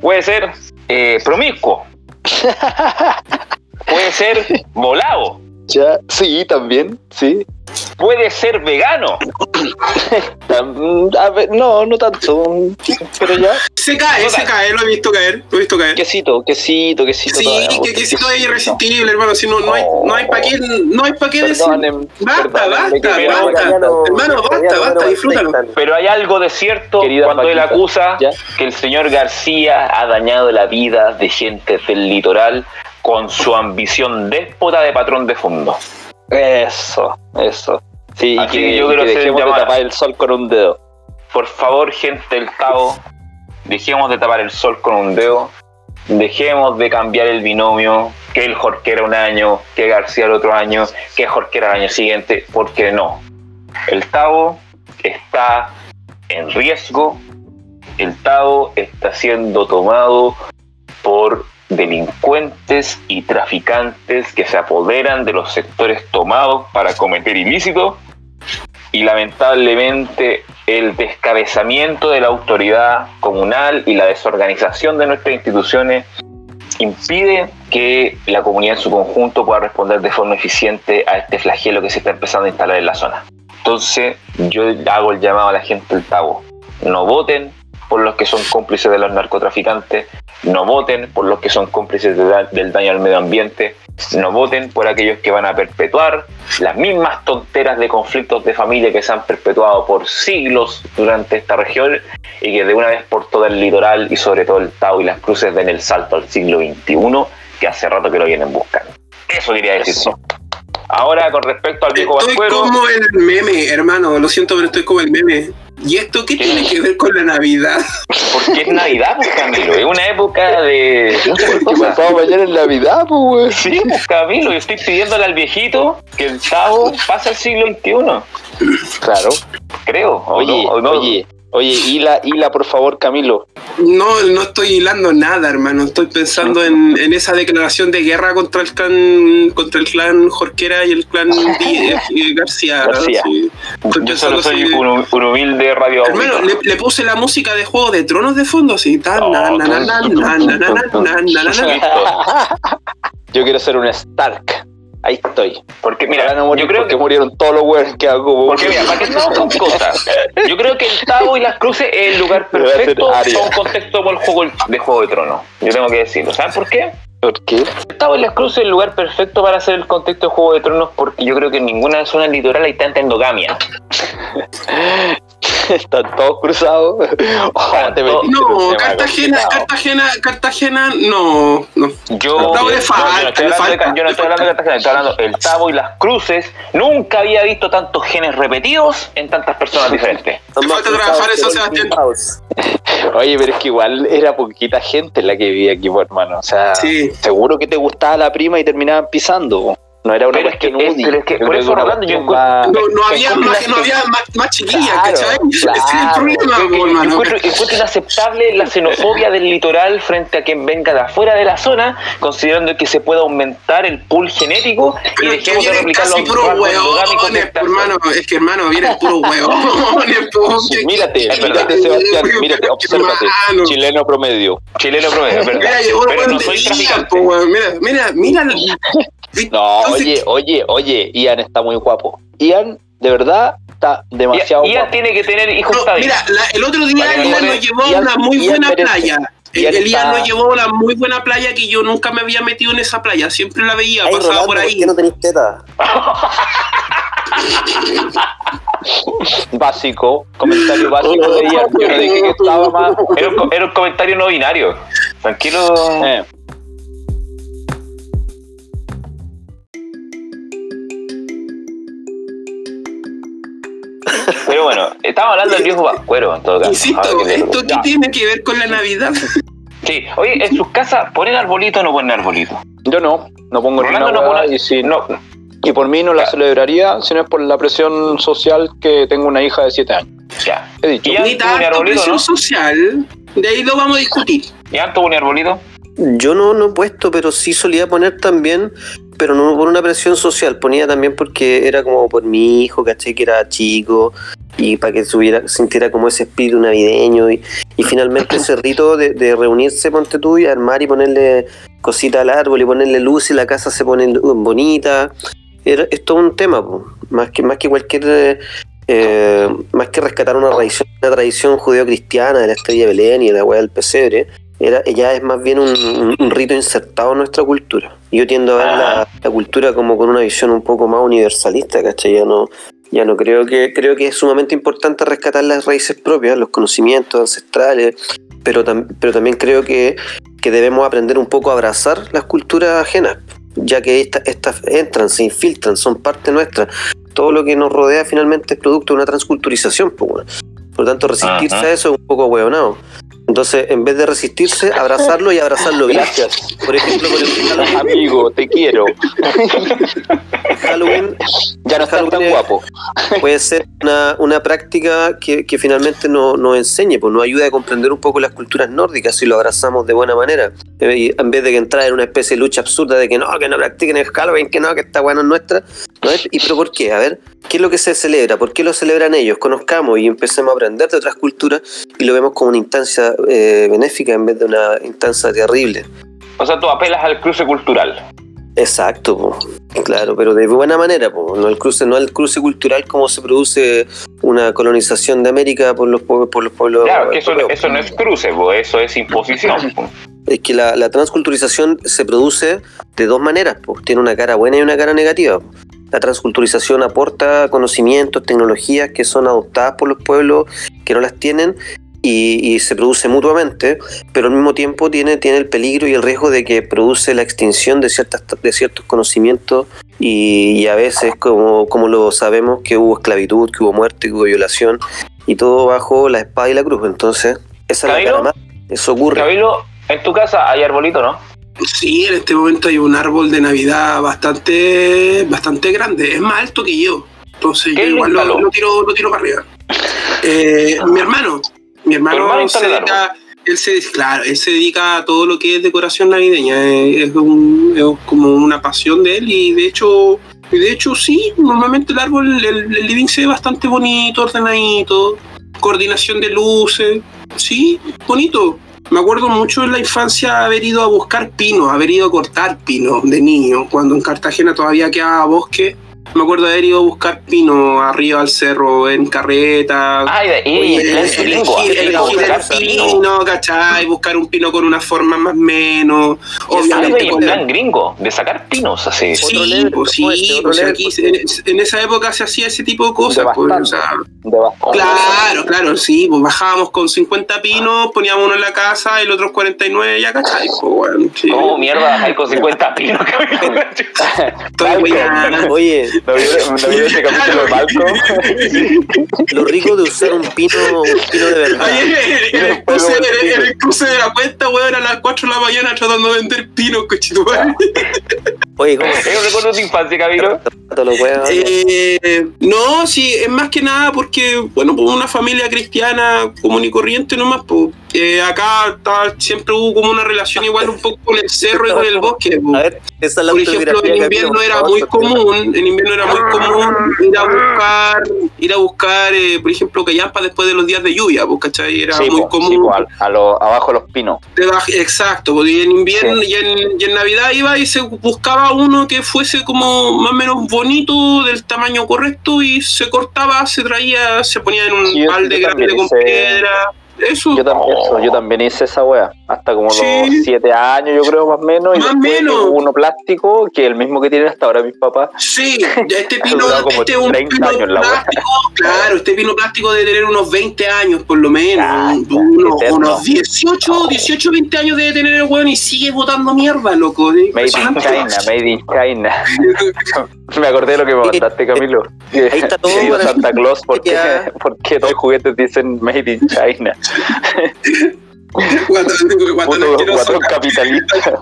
Puede ser eh, promiscuo. Puede ser volado. Ya, sí, también, sí. puede ser vegano. A ver, no, no tanto. Pero ya. Se cae, se cae, lo he visto caer, lo he visto caer. Quesito, quesito, quesito. Sí, todavía, que, porque que si no es irresistible, hermano. Si no, no hay, no hay para qué, no hay para qué decir. Basta, basta. Hermano, basta, basta, disfrútalo. Pero hay algo de cierto Querida cuando él Paquita, acusa ¿ya? que el señor García ha dañado la vida de gente del litoral con su ambición déspota de patrón de fondo. Eso, eso. Sí, y que, que yo que quiero hacer dejemos de tapar el sol con un dedo. Por favor, gente del Cabo, dejemos de tapar el sol con un dedo, dejemos de cambiar el binomio, que el Jorquera un año, que García el otro año, que Jorquera el año siguiente, porque no. El Tavo está en riesgo, el Tavo está siendo tomado por delincuentes y traficantes que se apoderan de los sectores tomados para cometer ilícitos y lamentablemente el descabezamiento de la autoridad comunal y la desorganización de nuestras instituciones impide que la comunidad en su conjunto pueda responder de forma eficiente a este flagelo que se está empezando a instalar en la zona. Entonces yo hago el llamado a la gente del Tabo. No voten por los que son cómplices de los narcotraficantes, no voten por los que son cómplices del daño al medio ambiente, no voten por aquellos que van a perpetuar las mismas tonteras de conflictos de familia que se han perpetuado por siglos durante esta región y que de una vez por todo el litoral y sobre todo el Tao y las cruces den el salto al siglo XXI que hace rato que lo vienen buscando. Eso quería decir. Ahora con respecto al viejo Estoy como el meme, hermano. Lo siento, pero estoy como el meme. ¿Y esto qué ¿Qué? tiene que ver con la Navidad? porque es Navidad, pues Camilo, es una época de muchas cosas. Mañana en Navidad, pues, Sí, pues Camilo, yo estoy pidiéndole al viejito que el Tao pase al siglo XXI, Claro. creo. ¿o Oye, no? ¿O no? oye, Oye, hila, hila, por favor, Camilo. No, no estoy hilando nada, hermano. Estoy pensando en, en esa declaración de guerra contra el clan, contra el clan Jorquera y el clan García. García. Sí. Yo solo soy así. un, humilde radio. Hermano, le, le, puse la música de Juego de Tronos de fondo, así. Yo quiero ser un Stark. Ahí estoy. Porque Mira, a morir yo creo porque que murieron todos los weones que hago. Porque mira, para que no con cosas. Yo creo que el Tao y las cruces es el lugar perfecto para un contexto como el juego de Juego de Tronos. Yo tengo que decirlo. ¿Saben por qué? ¿Por qué? El Tao y las cruces es el lugar perfecto para hacer el contexto de Juego de Tronos porque yo creo que en ninguna zona litoral hay tanta endogamia. Están todos cruzados. Oh, te metiste en un No, Cartagena. Cartagena, Cartagena, no, no. Yo, El Tao le yo- no estoy hablando de, falta, yo no estoy hablando de Cartagena, estoy hablando del Tavo y las cruces. Nunca había visto tantos genes repetidos en tantas personas diferentes. Te falta trabajar eso, Sebastián. Oye, pero es que igual era poquita gente la que vivía aquí, hermano. O sea, Sí. seguro que te gustaba la prima y terminaban pisando. No era una Pero es que cuestión es- única. pero es que Yo por eso, yo más- No, no había, más, no había más, más chiquillas, Claro, ¿cachai? Ese es el problema, encuentro, encuentro inaceptable la xenofobia del litoral frente a quien venga de afuera de la zona, considerando que se puede aumentar el pool genético y Pero dejemos de hermano. Es que, hermano, vienen puros hueones, po. ¿Qué- Mírate, mírate, Sebastián, mírate, obsérvate. Chileno promedio. Chileno promedio, verdad. Mira, llegó Pero no de soy traficante. weón. Mira, mira, No, Entonces, oye, oye, oye, Ian está muy guapo. Ian, de verdad, está demasiado Ian guapo. tiene que tener hijos No, mira, la- el otro día Vale, Ian nos llevó a Ian- una muy Ian buena merece. playa. El, Ian el Ian está- nos llevó a una muy buena playa que yo nunca me había metido en esa playa. Siempre la veía, Ay, pasaba Rolando, por ¿por ahí. qué no tenéis teta? Básico, comentario básico de Ian. Yo no dije que estaba más. Era un, co- era un comentario no binario. Tranquilo. Eh, Pero bueno, estamos hablando del viejo vascuero en todo caso. Insisto, que- ¿esto qué Ya. tiene que ver con la Navidad? Sí, oye, en sus casas, ¿ponen arbolito o no ponen arbolito? yo no, no pongo ni una Rolando no pone. y, si- no, y por mí no la celebraría, sino es por la presión social que tengo una hija de 7 años. ya. He dicho. Y tanto arbolito, presión ¿no? social. De ahí lo vamos a discutir. ¿Ya tuvo un arbolito? Yo no, no he puesto, pero sí solía poner también, pero no por una presión social, ponía también porque era como por mi hijo, caché que era chico, y para que subiera, sintiera como ese espíritu navideño, y, y finalmente ese rito de, de reunirse, ponte tú, y armar y ponerle cositas al árbol y ponerle luz y la casa se pone bonita. Era, es todo un tema, po. más que, más que cualquier... eh, más que rescatar una tradición, una tradición judeo-cristiana de la estrella de Belén y de la hueá del pesebre, era, ya es más bien un, un- un rito insertado en nuestra cultura. Yo tiendo a ver la, la cultura como con una visión un poco más universalista, ¿cachai? Ya no, ya no creo que creo que es sumamente importante rescatar las raíces propias, los conocimientos ancestrales, pero, tam- pero también creo que, que debemos aprender un poco a abrazar las culturas ajenas, ya que estas entran, se infiltran, son parte nuestra. Todo lo que nos rodea finalmente es producto de una transculturización. pues, bueno. Por lo tanto, resistirse Ajá. a eso es un poco hueonado. Entonces, en vez de resistirse, abrazarlo y abrazarlo bien. Gracias, Por ejemplo, con el amigo, te quiero. Halloween Ya no estás tan es- guapo. puede ser una, una práctica que, que finalmente no- nos enseñe, pues nos ayuda a comprender un poco las culturas nórdicas si lo abrazamos de buena manera. Eh, y en vez de que entrar en una especie de lucha absurda de que no, que no practiquen el Halloween, que no, que esta bueno es nuestra. ¿no? ¿Y pero por qué? A ver, ¿qué es lo que se celebra? ¿Por qué lo celebran ellos? Conozcamos y empecemos a aprender de otras culturas y lo vemos como una instancia eh, benéfica en vez de una instancia terrible. O sea, tú apelas al cruce cultural. Exacto, po. claro, pero de buena manera, po. no el cruce, no el cruce cultural como se produce una colonización de América por los pueblos, por los pueblos. Claro, que eso, no es cruce, po, eso es imposición. po. Es que la, la transculturización se produce de dos maneras, tiene una cara buena y una cara negativa. La transculturización aporta conocimientos, tecnologías que son adoptadas por los pueblos que no las tienen y, y se produce mutuamente, pero al mismo tiempo tiene, tiene el peligro y el riesgo de que produce la extinción de, ciertas, de ciertos conocimientos y, y a veces, como, como lo sabemos, que hubo esclavitud, que hubo muerte, que hubo violación y todo bajo la espada y la cruz. Entonces, esa es la cara. Eso ocurre. Camilo, en tu casa hay arbolito, ¿no? Sí, en este momento hay un árbol de Navidad bastante, bastante grande. Es más alto que yo. Entonces yo ¿Quién lo igual lo tiro, lo tiro para arriba. Eh, mi hermano. Mi hermano, hermano se dedica, él se, claro, él se dedica a todo lo que es decoración navideña. Eh, Es, un- es como una pasión de él y de hecho, y de hecho sí, normalmente el árbol, el, el living se ve bastante bonito, ordenadito, coordinación de luces, sí, bonito. Me acuerdo mucho en la infancia haber ido a buscar pinos, haber ido a cortar pinos de niño, cuando en Cartagena todavía quedaba bosque. Me acuerdo de haber ido a buscar pinos arriba al cerro en carreta. Ay, de ahí, Oye, en plan elegir- el pino, pino. ¿cachai? Buscar un pino con una forma más menos. Obviamente en con plan gringo, de sacar pinos así. Sí, pues ¿cómo sí, pues aquí pues. en, en esa época se hacía ese tipo de cosas. De Pues, o bastante. sea, De bastante. claro, claro, sí, pues bajábamos con 50 pinos, poníamos uno en la casa y los otros 49 ya, ¿cachai? Pues bueno, sí. ¿Cómo mierda hay con 50 pinos? Estoy. Oye, ¿No vieron, no vieron ese capítulo de Malcolm? lo rico de usar un pino, un pino de verdad. En el cruce, en el cruce de la cuenta, weón, a las 4 de la mañana tratando de vender pinos, cochitumal. Oye, ¿cómo ¿Es un recuerdo de tu infancia, weón? Eh, no, sí, es más que nada porque, bueno, pues una familia cristiana común y corriente nomás, pues eh, acá está- siempre hubo como una relación igual un poco con el cerro y con el bosque. A pues. ver, esa es la Por ejemplo, en invierno era muy común, en invierno era muy común ir a buscar, ir a buscar, eh, por ejemplo, callampa después de los días de lluvia, pues, ¿cachai? Era Sí, muy po, común. sí, po, al- a lo- abajo de los pinos. Exacto, porque y en invierno y, en, y en Navidad iba y se buscaba uno que fuese como más o menos bonito, del tamaño correcto, y se cortaba, se traía, se ponía en un balde grande con piedra. Eso, Yo también, yo también hice esa wea, hasta como Sí. los siete años, yo creo, más o menos. y Más después menos. uno plástico, que el mismo que tienen hasta ahora mis papás. sí, ya este pino, como este es un 30 pino años plástico, claro, este pino plástico debe tener unos 20 años por lo menos, Ah, unos, unos 18, 18, 20 años debe tener el weón y sigue botando mierda, loco. ¿eh? Made in. China, made in China. Me acordé de lo que me mandaste, Camilo. Que, Ahí está todo Santa Claus, porque, porque todos los juguetes dicen Made in China. Guatón- guatón guatón capitalista.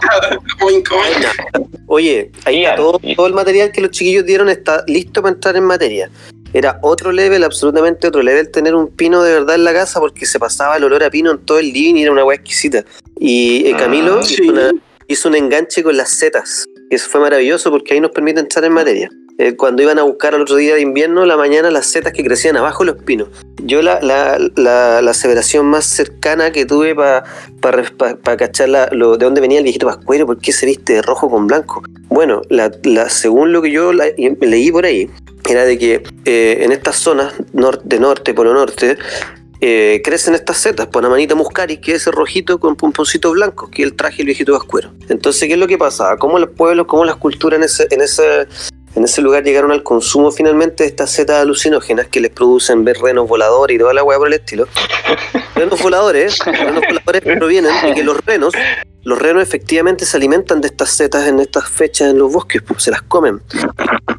Oye, ahí está todo, todo el material que los chiquillos dieron está listo para entrar en materia. Era otro level, absolutamente otro level, tener un pino de verdad en la casa porque se pasaba el olor a pino en todo el living y era una weá exquisita. Y eh, Camilo Ah, hizo, sí. una- hizo un enganche con las setas, que eso fue maravilloso porque ahí nos permite entrar en materia. Eh, cuando iban a buscar al otro día de invierno, la mañana las setas que crecían abajo los pinos. Yo la, la, la, aseveración más cercana que tuve para pa, cachar la- lo, de dónde venía el viejito Pascuero, por qué se viste de rojo con blanco. Bueno, según lo que yo leí por ahí, era de que eh, en estas zonas nor- de norte, polo norte, eh, crecen estas setas, por la manita muscaris, que es ese rojito con pomponcitos blancos, que es el traje del viejito vascuero. Entonces, ¿qué es lo que pasaba? ¿Cómo los pueblos, cómo las culturas en ese, en ese, en ese lugar llegaron al consumo finalmente de estas setas alucinógenas que les producen ver renos voladores y toda la hueá por el estilo? renos voladores, renos voladores provienen de que los renos, los renos efectivamente se alimentan de estas setas en estas fechas en los bosques, pues, se las comen.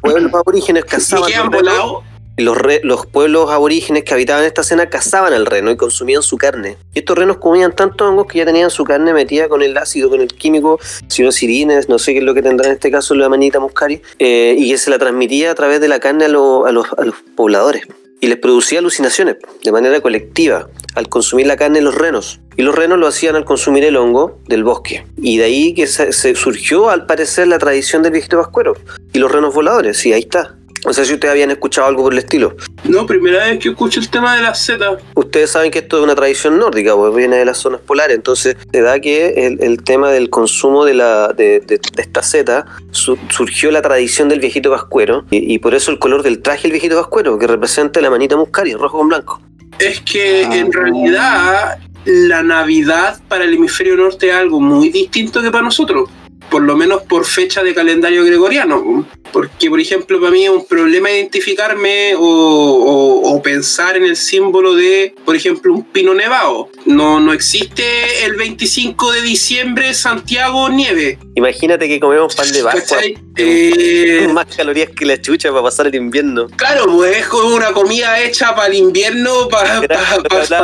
Pueblos aborígenes ¿Y cazaban quedan los renos, volados? Y los, re- los pueblos aborígenes que habitaban esta zona cazaban al reno y consumían su carne. Y estos renos comían tantos hongos que ya tenían su carne metida con el ácido, con el químico, sirines, no sé qué es lo que tendrá en este caso la manita muscari, eh, y que se la transmitía a través de la carne a, a los, a los pobladores. Y les producía alucinaciones de manera colectiva al consumir la carne de los renos. Y los renos lo hacían al consumir el hongo del bosque. Y de ahí que se, se surgió, al parecer, la tradición del viejito vascuero. Y los renos voladores, sí, ahí está. No sé si ustedes habían escuchado algo por el estilo. No, primera vez que escucho el tema de las setas. Ustedes saben que esto es una tradición nórdica, pues viene de las zonas polares, entonces se da que el, el tema del consumo de, la, de, de- de esta seta su- surgió la tradición del viejito vascuero y, y por eso el color del traje del viejito vascuero, que representa la manita muscari, rojo con blanco. Es que Ah, en realidad la Navidad para el hemisferio norte es algo muy distinto que para nosotros. Por lo menos por fecha de calendario gregoriano. Porque, por ejemplo, para mí es un problema identificarme o, o- pensar en el símbolo de, por ejemplo, un pino nevado. No, no existe el 25 de diciembre Santiago nieve. Imagínate que comemos pan de ¿cachai? Eh, más calorías que la chucha para pasar el invierno. Claro, pues es como una comida hecha para el invierno, para,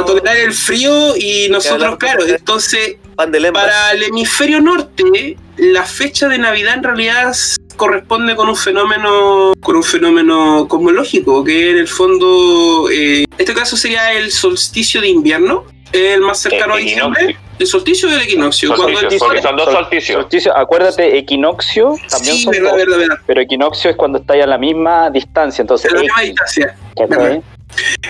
tolerar el frío y nosotros, claro, entonces Pan de para el hemisferio norte la fecha de Navidad en realidad corresponde con un fenómeno con un fenómeno cosmológico que en el fondo eh, este caso sería el solsticio de invierno el más cercano a El diciembre. El solsticio del equinoccio cuando el sol son dos Sol- solsticios. Solsticio, acuérdate, equinoccio también sí son verdad dos, verdad verdad. pero equinoccio es cuando estáis a la misma distancia, entonces a la misma distancia.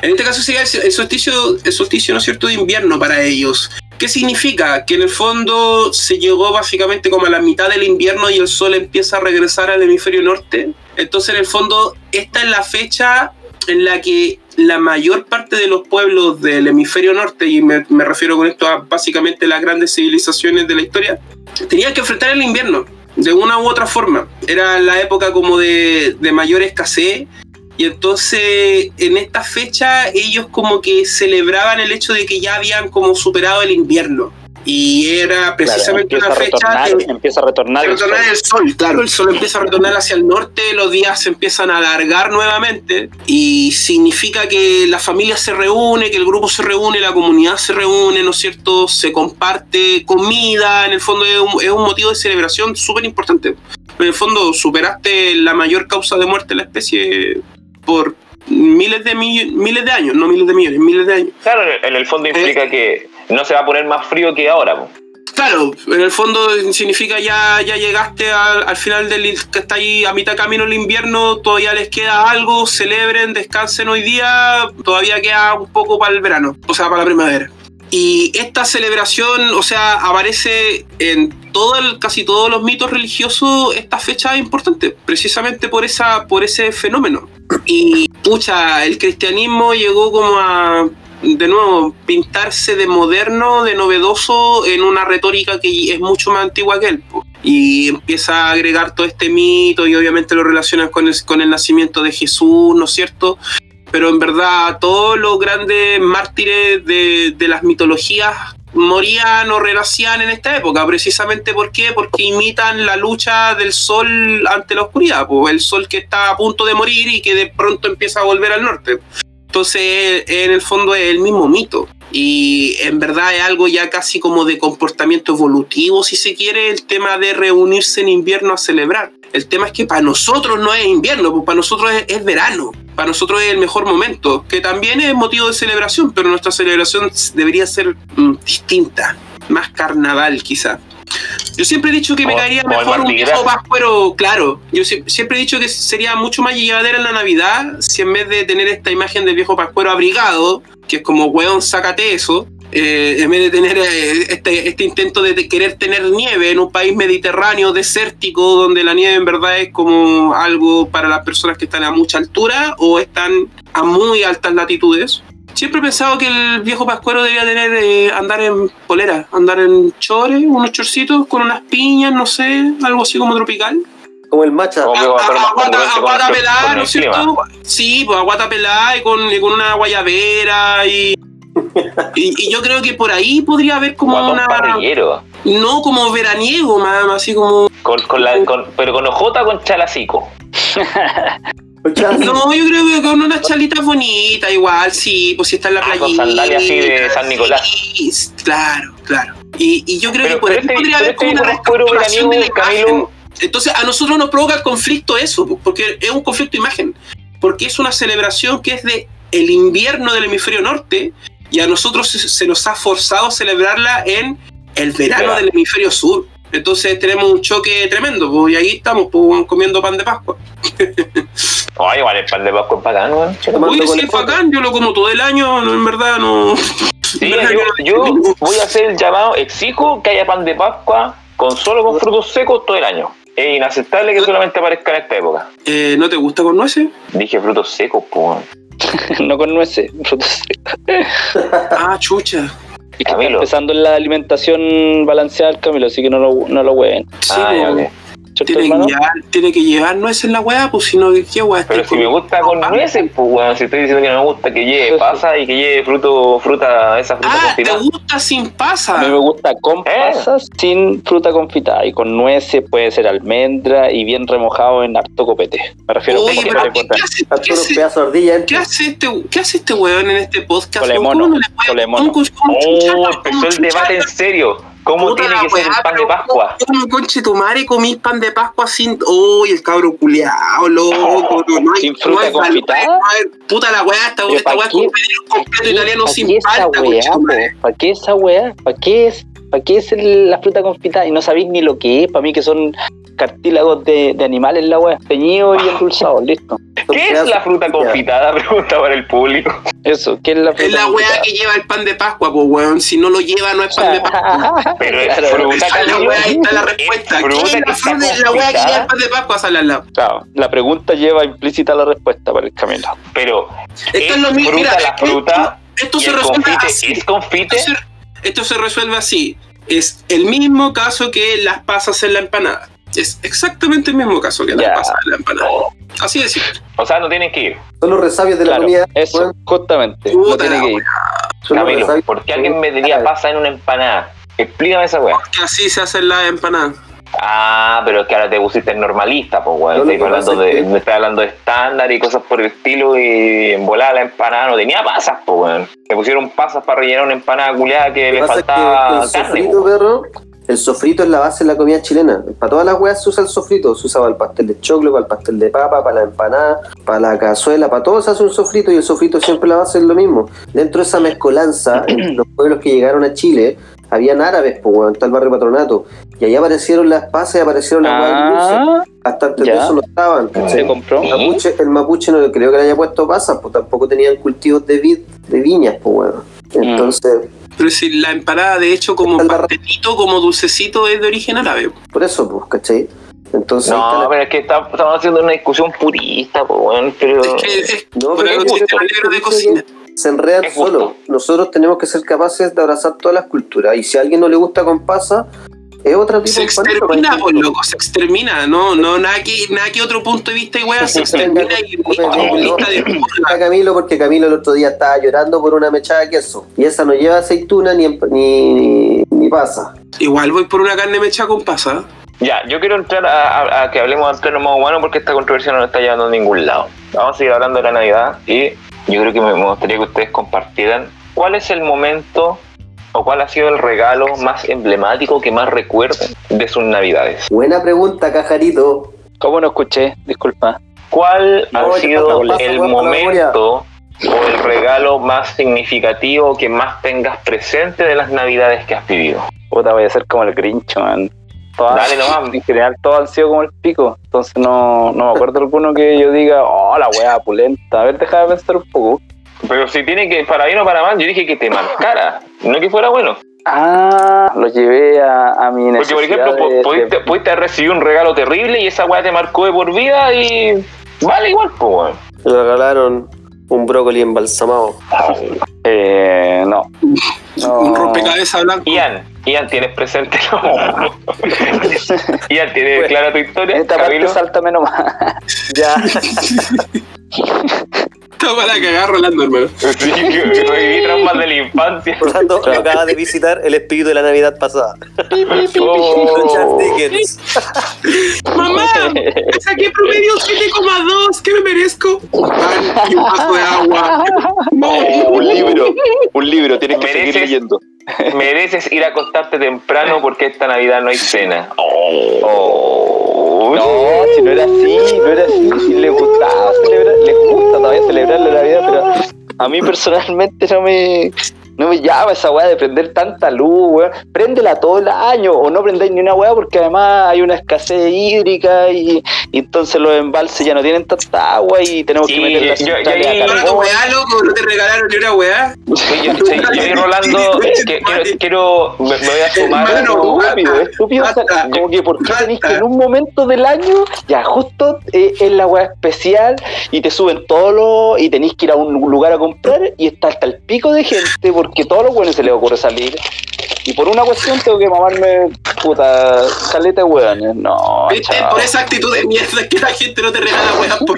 En este caso sería el solsticio, el solsticio, ¿no es cierto?, de invierno para ellos. ¿Qué significa? Que en el fondo se llegó básicamente como a la mitad del invierno y el sol empieza a regresar al hemisferio norte. Entonces, en el fondo, esta es la fecha en la que la mayor parte de los pueblos del hemisferio norte, y me, me refiero con esto a básicamente las grandes civilizaciones de la historia, tenían que enfrentar el invierno de una u otra forma. Era la época como de, de mayor escasez y entonces en esta fecha ellos como que celebraban el hecho de que ya habían como superado el invierno. Y era precisamente Claro, una fecha retornar, que empieza a retornar, el retornar sol. el sol, claro, el sol empieza a retornar hacia el norte, los días se empiezan a alargar nuevamente y significa que la familia se reúne, que el grupo se reúne, la comunidad se reúne, ¿no es cierto? Se comparte comida, en el fondo es un, es un motivo de celebración súper importante. En el fondo superaste la mayor causa de muerte de la especie por miles de, miles de años, no miles de millones, miles de años. Claro, en el- fondo implica que no se va a poner más frío que ahora. po. Claro, en el fondo significa ya, ya llegaste al, al final del que está ahí a mitad camino el invierno, todavía les queda algo, celebren, descansen hoy día, todavía queda un poco para el verano, o sea, para la primavera. Y esta celebración, o sea, aparece en casi todos los mitos religiosos, esta fecha es importante, precisamente por, esa, por ese fenómeno. Y pucha, el cristianismo llegó como a, de nuevo, pintarse de moderno, de novedoso, en una retórica que es mucho más antigua que él. Y empieza a agregar todo este mito y obviamente lo relaciona con el, con el nacimiento de Jesús, ¿no es cierto? Pero en verdad todos los grandes mártires de, de las mitologías morían o renacían en esta época, precisamente ¿por porque imitan la lucha del sol ante la oscuridad, pues el sol que está a punto de morir y que de pronto empieza a volver al norte. Entonces, en el fondo es el mismo mito. Y en verdad es algo ya casi como de comportamiento evolutivo, si se quiere, el tema de reunirse en invierno a celebrar. El tema es que para nosotros no es invierno, pues para nosotros es verano. Para nosotros es el mejor momento, que también es motivo de celebración, pero nuestra celebración debería ser mm, distinta, más carnaval quizá. Yo siempre he dicho que me caería mejor un viejo pascuero, claro. Yo sie- siempre he dicho que sería mucho más llevadera en la Navidad si en vez de tener esta imagen del viejo pascuero abrigado, que es como, weón, sácate eso, eh, en vez de tener eh, este, este intento de, querer tener nieve en un país mediterráneo, desértico, donde la nieve en verdad es como algo para las personas que están a mucha altura o están a muy altas latitudes. Siempre he pensado que el viejo pascuero debía tener eh, andar en polera, andar en chores, unos chorcitos con unas piñas, no sé, algo así como tropical. Como el macha. A- guata- pelada, ¿no es cierto? Sí, pues a guata pelada y con, y con una guayabera y, y, y yo creo que por ahí podría haber como Guatón una... parrillero. No como veraniego, más así como... Con, con la, con- pero con ojota con chalacico. No, yo creo que con unas chalitas bonitas, igual, sí, pues si está en la Ah, playa. con sandalias así de San Nicolás. claro, claro. Y, y yo creo Pero, que por ahí este, podría haber este como una viejo pascuero reestructuración de la imagen. Camilo, Entonces a nosotros nos provoca conflicto eso, pues, porque es un conflicto de imagen, porque es una celebración que es de el invierno del hemisferio norte y a nosotros se, nos ha forzado a celebrarla en el verano del hemisferio sur. Entonces tenemos un choque tremendo, pues, y ahí estamos pues, comiendo pan de Pascua. Ay, igual el pan de Pascua es bacán, weón. Con sí, es bacán, yo lo como todo el año, no, en verdad no. Sí, yo, yo voy a hacer el llamado, exijo que haya pan de Pascua con solo con frutos secos todo el año. Es inaceptable que solamente aparezca en esta época. Eh, ¿No te gusta con nueces? Dije frutos secos, pues. no con nueces, frutos secos. Ah, chucha. Es que está empezando en la alimentación balanceada el Camilo, así que no lo, no lo hueven. Sí, Ah, ya, ok. ¿Cierto, tiene, que llevar, tiene que llevar nueces en la weá, pues si no, ¿qué weá? Pero si me gusta con nueces, pues weón, si estoy diciendo que no me gusta que lleve pasa y que lleve fruto, fruta, esa fruta Ah, ¿te confitada. gusta sin pasa? A mí me gusta con Eh. pasas, sin fruta confitada y con nueces, puede ser almendra y bien remojado en harto copete. Me refiero Oye, a copete ¿qué, con- qué hace, qué, hace, qué este, ¿qué hace este weón en este podcast? Cole ¿Cómo mono, no le puede- Oh, empezó el debate en serio. ¿Cómo Puta tiene que ser el pan de Pascua? ¿Cómo conche tu madre comís pan de Pascua sin. ¡Uy, el cabro culiao, loco! No, no hay, ¿Sin no fruta hay valor, confitada? no hay- Puta la weá, esta, Pero esta ¿pa' weá es un completo italiano ¿Para sin palta? ¿Para qué esa weá? ¿Para qué es? ¿Para qué es el- la fruta confitada? Y no sabéis ni lo que es. Para mí que son cartílagos de, de animales la weá. Teñidos y endulzados, listo. ¿Qué es la fruta confitada? Pregunta para el público. Eso, ¿qué es la fruta Es la weá confitada? que lleva el pan de Pascua, pues weón. Si no lo lleva, no es pan de Pascua. Pero es Claro, fruta, la weá, ahí está la respuesta. Es ¿Qué fruta es que la, está fruta, la weá que lleva el confitada. pan de Pascua? Sale al lado. Claro, la pregunta lleva implícita la respuesta para el Camilo. Pero Esto es es lo mismo. fruta Mira, la fruta esto, esto y se el resuelve confite así. es confite. Esto se, esto se resuelve así. Es el mismo caso que las pasas en la empanada. Es exactamente el mismo caso que las Ya. pasas en la empanada. Así de simple. O sea, no tienen que ir. Son los resabios de la Claro, comida. eso, justamente. No Puta tiene la que ir. Camilo. ¿por qué alguien metería pasa en una empanada? Explícame esa weá. Que así se hacen las empanadas. Ah, pero es que ahora te pusiste normalista, pues weón. Estoy hablando es de, que- me estás hablando de estándar y cosas por el estilo y en volada la empanada no tenía pasas, pues weón. Le pusieron pasas para rellenar una empanada culeada que le pasa es que faltaba el carne. sofrito, pues. perro, el sofrito es la base de la comida chilena. Para todas las weas se usa el sofrito. Se usa para el pastel de choclo, para el pastel de papa, para la empanada, para la cazuela, para todo se hace un sofrito y el sofrito siempre la base es lo mismo. Dentro de esa mezcolanza, en los pueblos que llegaron a Chile, habían árabes, pues weón, está el barrio patronato. Y ahí aparecieron las pasas y aparecieron las. Ah, Hasta antes ya. de eso no estaban. se compró. El mapuche, el mapuche no creo que le haya puesto pasas, pues tampoco tenían cultivos de vid, de viñas, pues bueno. Entonces, Pero si la empanada, de hecho, como pastelito, como dulcecito, es de origen árabe. por eso, pues, ¿cachai? Entonces, No, la- pero es que está- estamos haciendo una discusión purista, pues weón. Pero Es que es, No, pero es libro de es cocina. Se enredan solo. Nosotros tenemos que ser capaces de abrazar todas las culturas. Y si a alguien no le gusta con pasa, es otra tipo Se extermina, pues, pues loco, se extermina, no, no, nada que, nada que otro punto de vista y weá, se extermina y lista de a Camilo porque Camilo el otro día estaba llorando por una mechada de queso. Y esa no lleva aceituna ni, ni, ni pasa. Igual voy por una carne mecha con pasa. Ya, yo quiero entrar a, a- a que hablemos de pleno modo humano porque esta controversia no nos está llevando a ningún lado. Vamos a seguir hablando de la Navidad y yo creo que me, gustaría que ustedes compartieran cuál es el momento o cuál ha sido el regalo más emblemático que más recuerden de sus Navidades. Buena pregunta, Cajarito. ¿Cómo no escuché? Disculpa. ¿Cuál No, ha sido pasa, pasa, el pasa momento o el regalo más significativo que más tengas presente de las Navidades que has vivido? Puta, voy a ser como el Grinch, man. Todas- Dale nomás. En general, todos han sido como el pico. Entonces, no, no me acuerdo alguno que yo diga, oh, la wea pulenta. A ver, déjame pensar un poco. pero si tiene que, para bien o para mal, yo dije que te marcara, no que fuera bueno. Ah, lo llevé a, a mi Porque, por ejemplo, po- de- pudiste, de- pudiste haber recibido un regalo terrible y esa weá te marcó de por vida y vale igual, pues, weón. Me regalaron un brócoli embalsamado. Eh, no. No. Un rompecabezas blanco. Ian, Ian, ¿tienes presente? Ian, ¿tienes Bueno, clara tu historia? Esta parte Camilo? sáltame nomás. Ya. Está para cagar Rolando, hermano. Sí, que reviví traumas de la infancia. Rolando acaba de visitar el espíritu de la Navidad pasada. Oh. ¡Mamá! Saqué promedio 7,2. ¿Qué me merezco? Pan y un vaso de agua. Oh, un libro, un libro, tienes que Mereces- seguir leyendo. Mereces ir a acostarte temprano porque esta Navidad no hay cena. Oh. No, si no era así, no era así, si le gustaba celebrar, le gusta todavía celebrar la Navidad, pero a mí personalmente no me, no me llama esa weá de prender tanta luz, weón. Préndela todo el año o no prendáis ni una weá porque además hay una escasez hídrica y, y entonces los embalses ya no tienen tanta agua y tenemos Sí, que meter las yo- yo centrales ahí- a ¿No era tu carbón. weá, loco? ¿No te regalaron ni una weá? Sí, yo, yo Rolando, que quiero, quiero- me, me voy a sumar. Hermano, Estúpido, basta, estúpido, o sea, como que por qué tenéis que en un momento del año, ya justo eh, es la weá especial y te suben todos los y tenéis que ir a un lugar a comprar y está hasta el pico de gente porque todos los buenos se les ocurre salir y por una cuestión tengo que mamarme puta caleta de weones, no, ¿Viste? chao. Por esa actitud de mierda es que la gente no te regala weá por.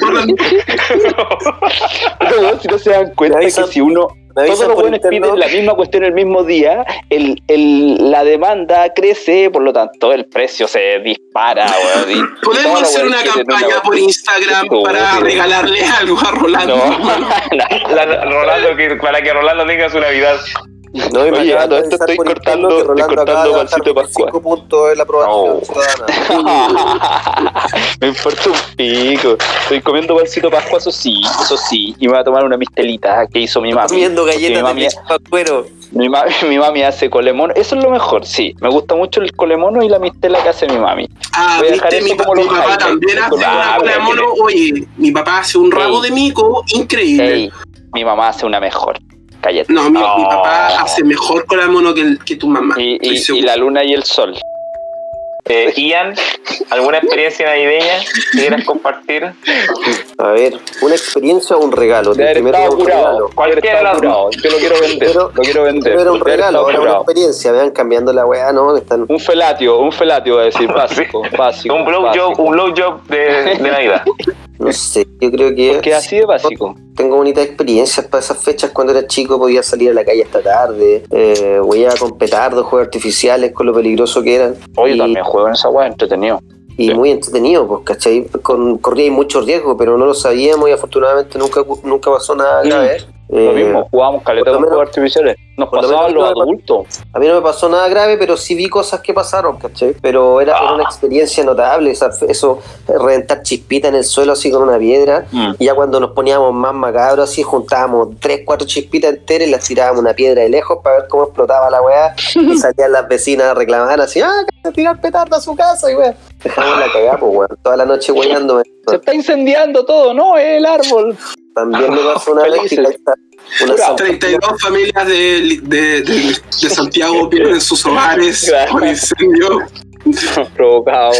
Pero, weón, si no se dan cuenta que si uno todos los buenos piden la misma cuestión el mismo día, el, el, la demanda crece, por lo tanto el precio se dispara. y- Podemos hacer una campaña por Instagram para regalarle algo a Rolando. No, hermano. La- Rolando, que, para que Rolando tenga su Navidad. No, y me Oye, acaban a todo de esto estoy cortando- estoy cortando de pancito de Pascua. 25 puntos en la aprobación ciudadana. me importa un pico. Estoy comiendo pancito pascua, eso sí, eso sí. Y me voy a tomar una mistelita que hizo mi mami. Comiendo Porque mi galletas de mami, leche pa' cuero. mi, mami, mi mami hace colemono. Eso es lo mejor, sí. Me gusta mucho el colemono y la mistela que hace mi mami. Ah, Voy a dejar mi, eso como mi los papá también hace una cola de pero mono. Oye, mi papá hace un rabo de mico increíble. Mi mamá hace una mejor. Cállate. No, mi, mi papá hace mejor cola de mono que, el- que tu mamá. Y, la luna y el sol. Eh, Ian, ¿alguna experiencia navideña que quieras compartir? A ver, una experiencia o un regalo. De Primero era un curado. regalo. las curado. Yo lo quiero vender. Pero- lo quiero vender. Primero era un regalo, ahora una experiencia. Vean cambiando la weá, ¿no? Están Un felatio, un felatio va a decir, básico, básico. Un blowjob un blowjob de, de Navidad. No sé, yo creo que Porque así de básico. tengo bonitas experiencias para esas fechas. Cuando era chico podía salir a la calle hasta tarde, eh, huear con petardos, juegos artificiales, con lo peligroso que eran. Oye, y, también juego en esa weá, entretenido. y sí. muy entretenido, pues, ¿cachai? Con, corría mucho riesgo, pero no lo sabíamos y afortunadamente nunca, nunca pasó nada Mm, grave. Lo Eh, mismo, jugábamos caleta con juegos artificiales. Nos pasaban los adultos. A mí no me pasó nada grave, pero sí vi cosas que pasaron, ¿cachai? Pero era, era una experiencia notable, eso, reventar chispitas en el suelo así con una piedra. Mm. Y ya cuando nos poníamos más macabros así, juntábamos tres, cuatro chispitas enteras y las tirábamos una piedra de lejos para ver cómo explotaba la weá. Y salían las vecinas a reclamar así, ah, que tirar petardo a su casa y weá. Dejamos la cagada, pues weón. Toda la noche weyándome. Se está incendiando todo, ¿no? Es el árbol. También me pasó una vez que una Bravo. santa- 32 familias de, de, de, de Santiago pierden sus hogares por incendio. Provocado.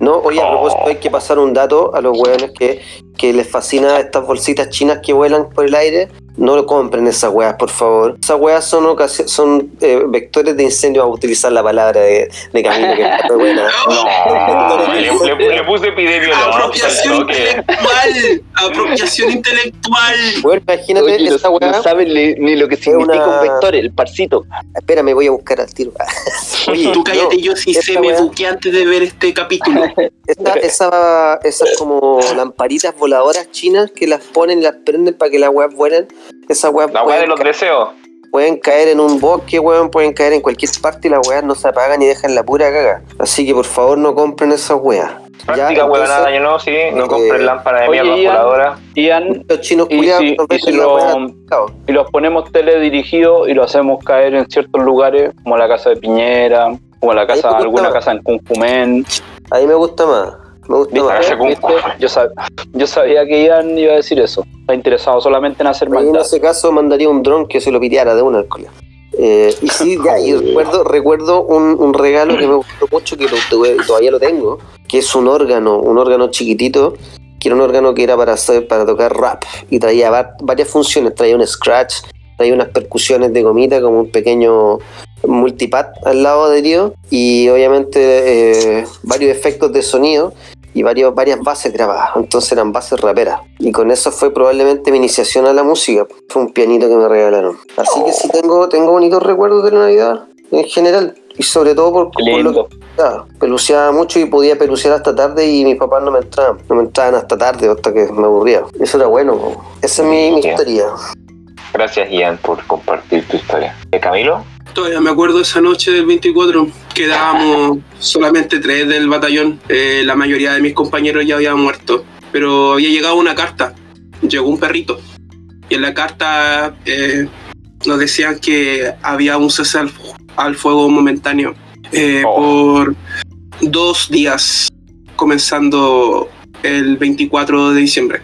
No, oye, a Oh. propósito, hay que pasar un dato a los hueones que, que les fascina estas bolsitas chinas que vuelan por el aire. No lo compren esas weas, por favor. Esas weas son, ocasi- son eh, vectores de incendio, a utilizar la palabra de, de Camilo, que está muy buena. No, le, le- le puse epidemiológico al Apropiación intelectual. Apropiación intelectual. Bueno, imagínate Oye, no, esa no wea. saben ni, ni lo que significa una- un vector, el parcito. Espérame, voy a buscar al tiro. Oye, Tú cállate, no, yo sí sé, me buqué antes de ver este capítulo. Esa, esa- esas como lamparitas voladoras chinas que las ponen y las prenden para que las weas vuelen. Esas weas La weá de pueden, los deseos. pueden caer en un bosque, weón, pueden caer en cualquier parte y las weas no se apagan y dejan la pura caga. Así que por favor no compren esas weas. Práctica huevonada, yo no, sí. No eh, compren lámparas de mierda Ian. voladoras. Ian, Los chinos Y culiados si- nos y si lo- los ponemos teledirigidos y lo hacemos caer en ciertos lugares, como la casa de Piñera, como la casa, alguna casa en Cunjumén. A mí me gusta más. Me gusta Viste, más. hace como- ¿Viste? Yo, sab- yo sabía que Ian iba a decir eso. Está interesado solamente en hacer Ahí en maldad. ese caso mandaría un dron que se lo piteara de una alcohol. Eh, y sí, ya, y recuerdo, recuerdo un, un regalo que me gustó mucho, que lo tuve- todavía lo tengo, que es un órgano, un órgano chiquitito, que era un órgano que era para hacer, para tocar rap, y traía va- varias funciones, traía un scratch, traía unas percusiones de gomita, como un pequeño multipad al lado adherido, y obviamente eh, varios efectos de sonido, y varios, varias bases grabadas, entonces eran bases raperas. Y con eso fue probablemente mi iniciación a la música. Fue un pianito que me regalaron. Así que sí tengo, tengo bonitos recuerdos de la Navidad en general. Y sobre todo por, por lo que peluceaba mucho y podía pelucear hasta tarde y mis papás no me entraban. No me entraban hasta tarde, hasta que me aburría. Eso era bueno. po. Esa es mi, mi historia. Gracias, Ian, por compartir tu historia. ¿Eh, Camilo? Todavía me acuerdo esa noche del 24, quedábamos solamente tres del batallón, Eh, la mayoría de mis compañeros ya habían muerto, pero había llegado una carta, llegó un perrito, y en la carta eh, nos decían que había un cese al, al fuego momentáneo eh, Oh. por dos días, comenzando el 24 de diciembre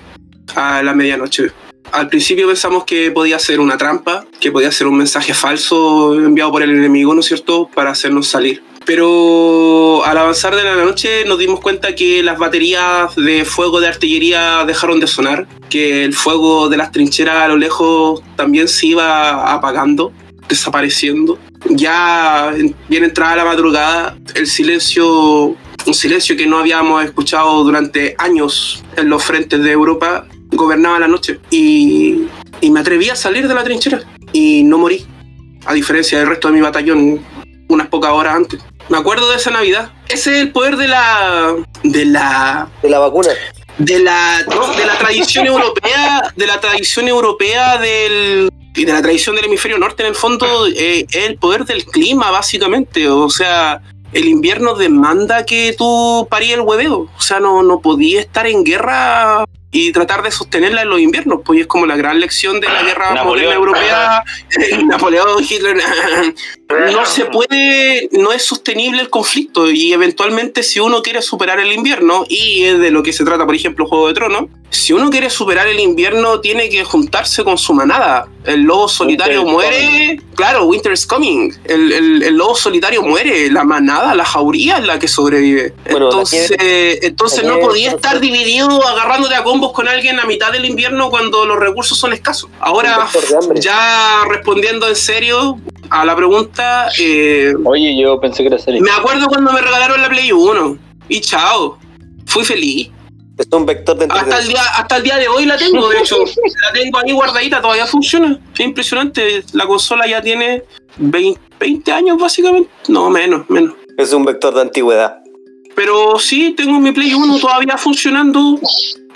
a la medianoche. Al principio pensamos que podía ser una trampa, que podía ser un mensaje falso enviado por el enemigo, ¿no es cierto?, para hacernos salir. Pero al avanzar de la noche nos dimos cuenta que las baterías de fuego de artillería dejaron de sonar, que el fuego de las trincheras a lo lejos también se iba apagando, desapareciendo. Ya en- bien entrada la madrugada, el silencio, un silencio que no habíamos escuchado durante años en los frentes de Europa, gobernaba la noche. Y, y me atreví a salir de la trinchera y no morí, a diferencia del resto de mi batallón unas pocas horas antes. Me acuerdo de esa Navidad. Ese es el poder de la. de la. De la vacuna. de la. no, de la tradición europea. De la tradición europea del. y de la tradición del hemisferio norte, en el fondo, eh, es el poder del clima, básicamente. O sea, el invierno demanda que tú parías el hueveo. O sea, no, no podías estar en guerra y tratar de sostenerla en los inviernos, pues y es como la gran lección de la guerra Napoleón. moderna europea. Napoleón, Hitler. no se puede, no es sostenible el conflicto y eventualmente si uno quiere superar el invierno, y es de lo que se trata, por ejemplo, Juego de Tronos, si uno quiere superar el invierno tiene que juntarse con su manada. El lobo solitario Winter muere, claro, Winter is coming. El, el- el lobo solitario muere, la manada, la jauría es la que sobrevive. Bueno, entonces, entonces no podía estar dividido agarrándote a combos con alguien a mitad del invierno cuando los recursos son escasos. Ahora, ya respondiendo en serio a la pregunta, eh, Oye, yo pensé que era serio. me acuerdo cuando me regalaron la Play 1 y chao, fui feliz. Es un vector de Hasta el, día, hasta el día de hoy la tengo, de hecho, la tengo ahí guardadita, todavía funciona. Es impresionante, la consola ya tiene 20, 20 años básicamente, no, menos, menos. Es un vector de antigüedad. Pero sí, tengo mi Play 1 todavía funcionando.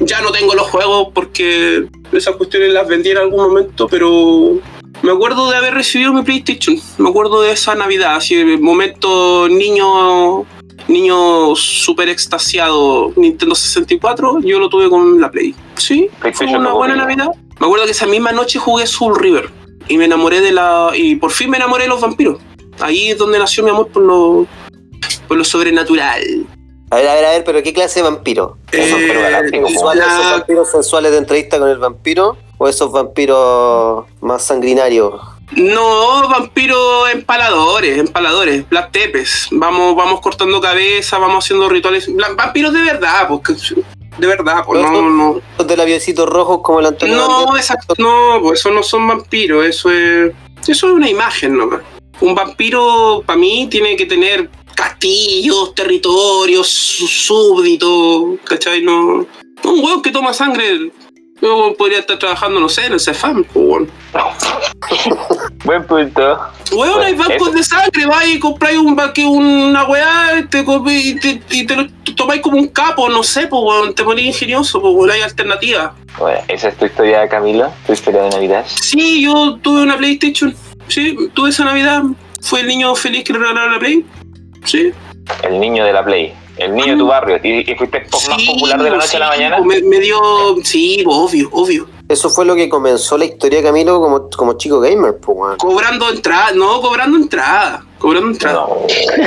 Ya no tengo los juegos porque esas cuestiones las vendí en algún momento, pero me acuerdo de haber recibido mi PlayStation. Me acuerdo de esa Navidad, así el momento niño niño súper extasiado Nintendo 64, yo lo tuve con la Play. Sí, fue una buena. Navidad. Me acuerdo que esa misma noche jugué Soul River y me enamoré de la y por fin me enamoré de los vampiros. Ahí es donde nació mi amor por lo por lo sobrenatural. A ver, a ver, a ver, pero ¿qué clase de vampiro? Esos Eh, pero galácticos, po. ¿Sensuales, la- ¿Esos vampiros sensuales de entrevista con el vampiro? ¿O esos vampiros más sanguinarios? No, vampiros empaladores, empaladores, black tepes. Vamos, vamos cortando cabeza, vamos haciendo rituales. Vampiros de verdad, porque de verdad, pues no, no. ¿Los de labiositos rojos como el Antonio No, exacto, no, pues eso no son vampiros, eso es. Eso es una imagen nomás. Un vampiro, para mí, tiene que tener castillos, territorios, súbditos, ¿cachai? No. no Un huevo que toma sangre. Yo podría estar trabajando, no sé, en el CEFAM, bueno. Buen punto. Weón, hay bancos de sangre, vais y compráis un una weá, te, y te, y te lo tomáis como un capo, no sé, pues weón, te ponís ingenioso, pues weón, hay alternativas. Bueno, esa es tu historia, Camilo, tu historia de Navidad. Sí, yo tuve una PlayStation, sí, tuve esa Navidad, fue el niño feliz que le regalaron la Play, sí. El niño de la Play. El niño de tu barrio. ¿Y, y fuiste po- más popular de la noche a la mañana? Me, me dio, sí, obvio, obvio. eso fue lo que comenzó la historia de Camilo como, como chico gamer, pues, weón. Cobrando entrada, no, cobrando entrada. Cobrando entrada. No.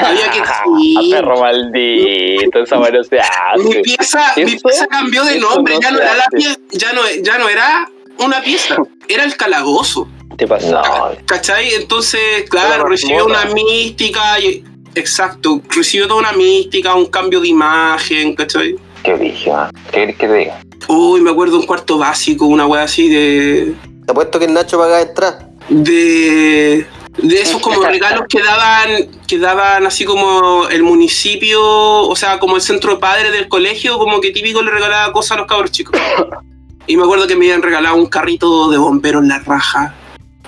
Había que A sí. perro maldito, esa mano se Mi pieza, mi pieza cambió de nombre, no ya no era la pieza, ya no, ya no era una pieza, era el calabozo. Te pasó. No, ¿Cachai? Entonces, claro, recibió una mística. y- exacto, recibió toda una mística, un cambio de imagen, ¿cachai? qué man. ¿Qué que te diga? Uy, me acuerdo un cuarto básico, una wea así de. Te apuesto que el Nacho pagaba entrar. de. de esos como regalos que daban, que daban así como el municipio, o sea, como el centro de padres del colegio, como que típico le regalaba cosas a los cabros chicos. Y me acuerdo que me habían regalado un carrito de bomberos en la raja.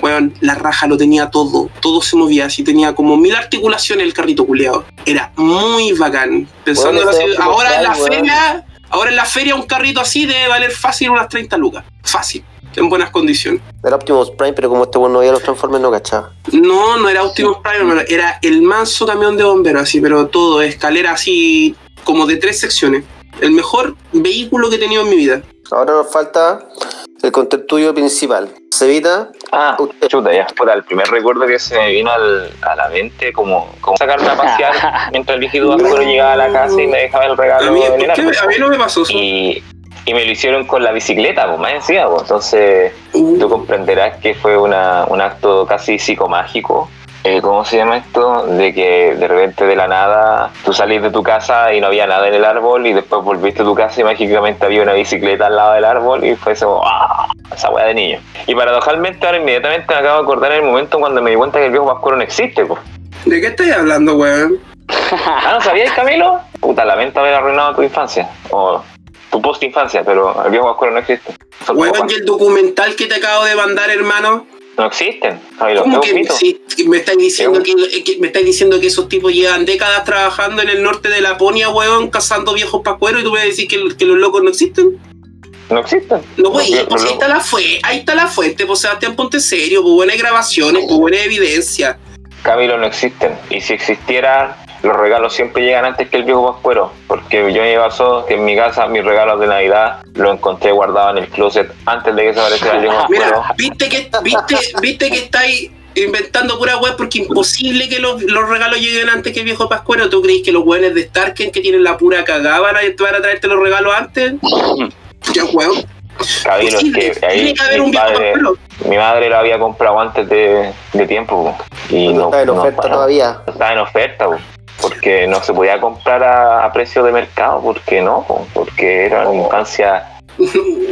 Weón, la raja lo tenía todo, todo se movía así, tenía como mil articulaciones el carrito culeado. Era muy bacán. Pensando ese así, ahora en la weón. feria, ahora en la feria un carrito así debe valer fácil unas 30 lucas. Fácil, en buenas condiciones. Era Optimus Prime, pero como este weón no veía los Transformers, no cachaba. No, no era Optimus Prime, era el manso camión de bomberos, así, pero todo, escalera así, como de tres secciones. El mejor vehículo que he tenido en mi vida. Ahora nos falta el contertulio principal. Cevita, Ah, Usted. chuta, ya. Puta, el primer recuerdo que se me vino al- a la mente, como, como sacarme a pasear mientras el viejito Vascuero llegaba a la casa y me dejaba el regalo A mí, ¿por qué? a mí no me pasó eso. Y, y me lo hicieron con la bicicleta, pues más encima, pues. Entonces, Uh, tú comprenderás que fue una, un acto casi psicomágico. Eh, ¿Cómo se llama esto? De que de repente de la nada tú salís de tu casa y no había nada en el árbol y después volviste a tu casa y mágicamente había una bicicleta al lado del árbol y fue eso, ¡ah! esa weá de niño. Y paradojalmente ahora inmediatamente me acabo de acordar en el momento cuando me di cuenta que el viejo Pascuero no existe, pues. ¿De qué estáis hablando, weón? Ah, ¿no sabías, Camilo? Puta, lamento haber arruinado tu infancia. O tu post-infancia, pero el viejo Pascuero no existe. Weón, y el documental que te acabo de mandar, hermano. No existen, Camilo. ¿Cómo que sí, me estáis diciendo Es que, que- me estáis diciendo que esos tipos llevan décadas trabajando en el norte de Laponia, weón, cazando viejos pascueros y tú me decís que, que los locos no existen? No existen. No, güey, Los- pues los- ahí está la fuente, ahí está la fuente, pues Sebastián, ponte serio, pues buenas grabaciones, pues buena evidencia. Camilo no existen. Y si existiera, los regalos siempre llegan antes que el viejo Pascuero. Porque yo me pasó que en mi casa mis regalos de Navidad los encontré guardados en el closet antes de que se apareciera el viejo Pascuero. Mira, viste que, viste, viste que estáis inventando pura web porque imposible que los, los regalos lleguen antes que el viejo pascuero. ¿Tú crees que los weones de Starken que tienen la pura cagada van a, van a traerte los regalos antes? Ya, weón. Posible, que ahí tiene que haber mi, un viejo padre- pascuero. mi madre lo había comprado antes de, de tiempo. po. Y no, está en no- oferta no- todavía. Estaba en oferta, po, porque no se podía comprar a, a precio de mercado, porque no, po, porque era una infancia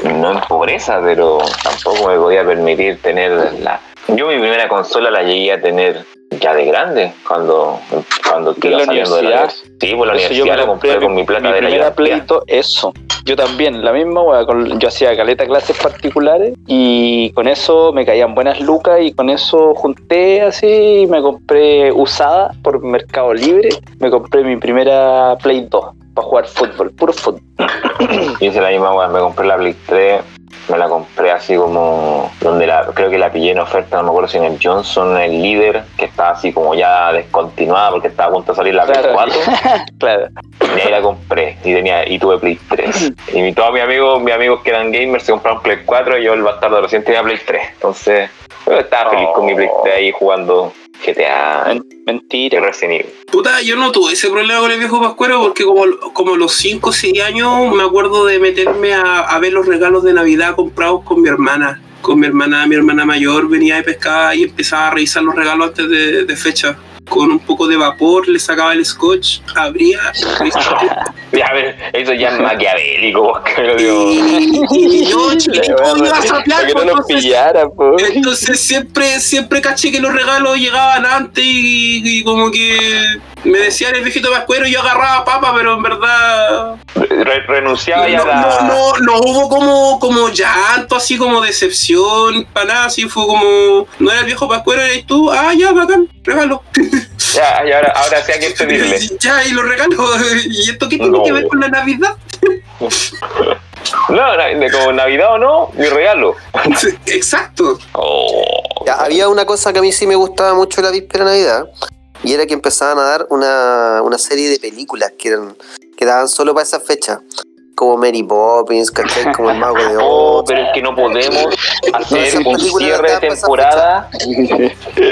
no en pobreza, pero tampoco me podía permitir tener la... Yo mi primera consola la llegué a tener ya de grande, cuando, cuando ¿En iba la saliendo de la. Sí, por la Eso yo universidad la compré con mi plata mi de la primera pleito, eso. Yo también, la misma wea, con- yo hacía caleta clases particulares y con eso me caían buenas lucas y con eso junté así y me compré usada por Mercado Libre, me compré mi primera Play 2 para jugar fútbol, puro fútbol. Y hice la misma weá, me compré la Play 3, me la compré así como donde la, creo que la pillé en oferta, no me acuerdo si en el Johnson, el líder, que estaba así como ya descontinuada porque estaba a punto de salir la Play Claro. 4. Claro. Y ahí la compré y tenía y tuve Play 3. Y mi- todos mis amigos, mis amigos que eran gamers se compraron Play 4 y yo el bastardo recién tenía Play 3. Entonces, yo estaba feliz con mi Play 3 ahí jugando GTA Men- y mentira. Resident Evil. Puta, yo no tuve ese problema con el viejo pascuero porque como, como a los 5 o 6 años me acuerdo de meterme a, a ver los regalos de Navidad comprados con mi hermana. Con mi hermana, mi hermana mayor venía de pescar y empezaba a revisar los regalos antes de, de fecha. Con un poco de vapor, le sacaba el scotch, abría. Ya, a ver, eso ya es maquiavélico, vos, que lo digo. y, y yo chiquitito iba a no entonces- pillara. Entonces siempre, siempre caché que los regalos llegaban antes y, y como que me decían el viejito pascuero y yo agarraba papa, pero en verdad Re- renunciaba no, a la... no, no, no hubo como, como llanto, así como decepción, para nada, así fue como, no era el viejo pascuero, eres tú, ah, ya, bacán, regalo. Ya, y ahora, ahora sí hay que pedirle. ya, y los regalos, ¿y esto qué tiene No. que ver con la Navidad? No, como Navidad o no, mi regalo. Exacto. Oh. Ya, había una cosa que a mí sí me gustaba mucho la víspera de Navidad, y era que empezaban a dar una, una serie de películas que eran que daban solo para esa fecha. como Mary Poppins, ¿cachai? Como el mago de Oh, Oz. pero es que no podemos hacer un cierre de temporada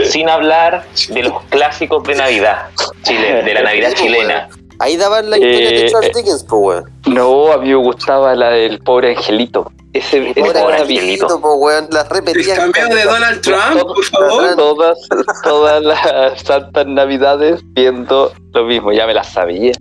sin hablar de los clásicos de Navidad, chile, de la Navidad pues, chilena. Ahí daban la historia de Eh, Charles eh. Dickens, pues, weón. No, a mí me gustaba la del pobre angelito. Ese, Pobre era angelito. angelito, pues, weón. La El repetían. cameo de. Donald Trump, por favor. todas, todas las santas navidades viendo lo mismo, ya me las sabía.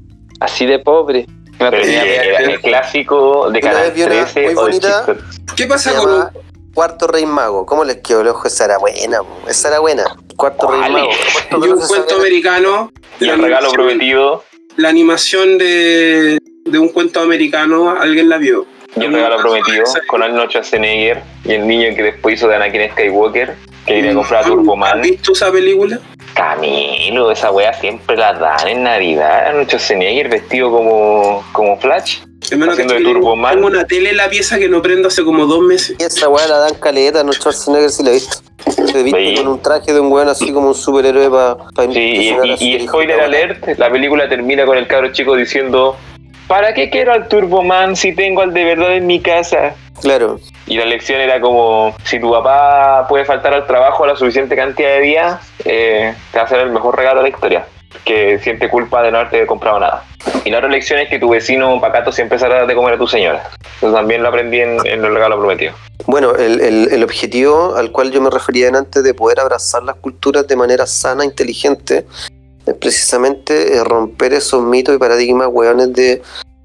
Así de pobre. Es tenía era el clásico de Canal vez vi una 13 muy o de. ¿Qué pasa con Cuarto Rey Mago. ¿Cómo les quedó el ojo? Esa era buena, po. esa era buena. Cuarto Rey ¿Cuál Mago. y no un cuento americano? Y el regalo prometido La animación de, de un cuento americano, ¿alguien la vio? y el regalo prometido con Arnold Schwarzenegger y el niño que después hizo de Anakin Skywalker que quería comprar a Turbo ¿Has visto esa película? Camilo, esa wea siempre la dan en Navidad. Arnold Schwarzenegger vestido como, como Flash. Hermano, Haciendo que de Turbo Man. Tengo una tele en la pieza que no prendo hace como dos meses. Y esa weá la dan caleta, no Schwarzenegger si la he visto. Se viste Sí. con un traje de un weón así como un superhéroe para Sí, y, y- y spoiler alert, la película termina con el cabro chico diciendo ¿Para qué quiero al Turboman si tengo al de verdad en mi casa? Claro. Y la lección era como, si tu papá puede faltar al trabajo la suficiente cantidad de días, eh, te va a ser el mejor regalo de la historia, que siente culpa de no haberte comprado nada. Y la otra lección es que tu vecino pacato siempre se hará de comer a tu señora. Eso también lo aprendí en, el regalo prometido. Bueno, el, el- el objetivo al cual yo me refería antes de poder abrazar las culturas de manera sana, inteligente, es precisamente eh, romper esos mitos y paradigmas, weones, de,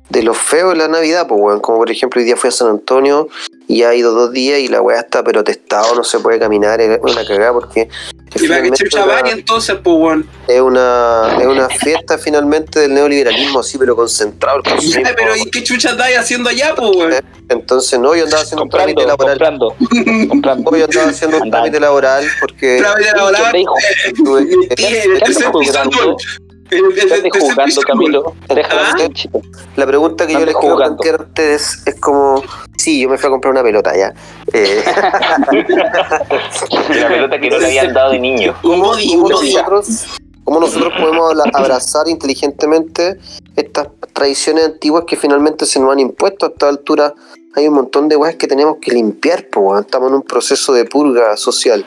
de lo feo de la Navidad, pues, weón. Como por ejemplo, hoy día fui a San Antonio y ha ido dos días y la weá está pero testado, no se puede caminar, es una cagada porque... Y para que chucha entonces, pues, weón. es una, es una fiesta finalmente del neoliberalismo, así, pero concentrado. el consumismo. Pero ¿y qué chucha estáis haciendo allá, pues, weón? Entonces, no, yo andaba haciendo un trámite comprando, laboral. comprando, comprando. No, yo andaba haciendo un trámite laboral porque Trámite laboral, ¿Qué andas tuve que- Tiene el ¿Qué tercer andas piso jugando? gol. El- el- el ¿Qué andas tercer jugando, piso Camilo? ¿Ah? La pregunta que yo les quiero jugando. plantear a ustedes es como, sí, yo me fui a comprar una pelota ya. Eh, la pelota que no le habían dado de niño. ¿cómo, nosotros, cómo nosotros podemos abrazar inteligentemente estas tradiciones antiguas que finalmente se nos han impuesto a esta altura? Hay un montón de weas que tenemos que limpiar, pues estamos en un proceso de purga social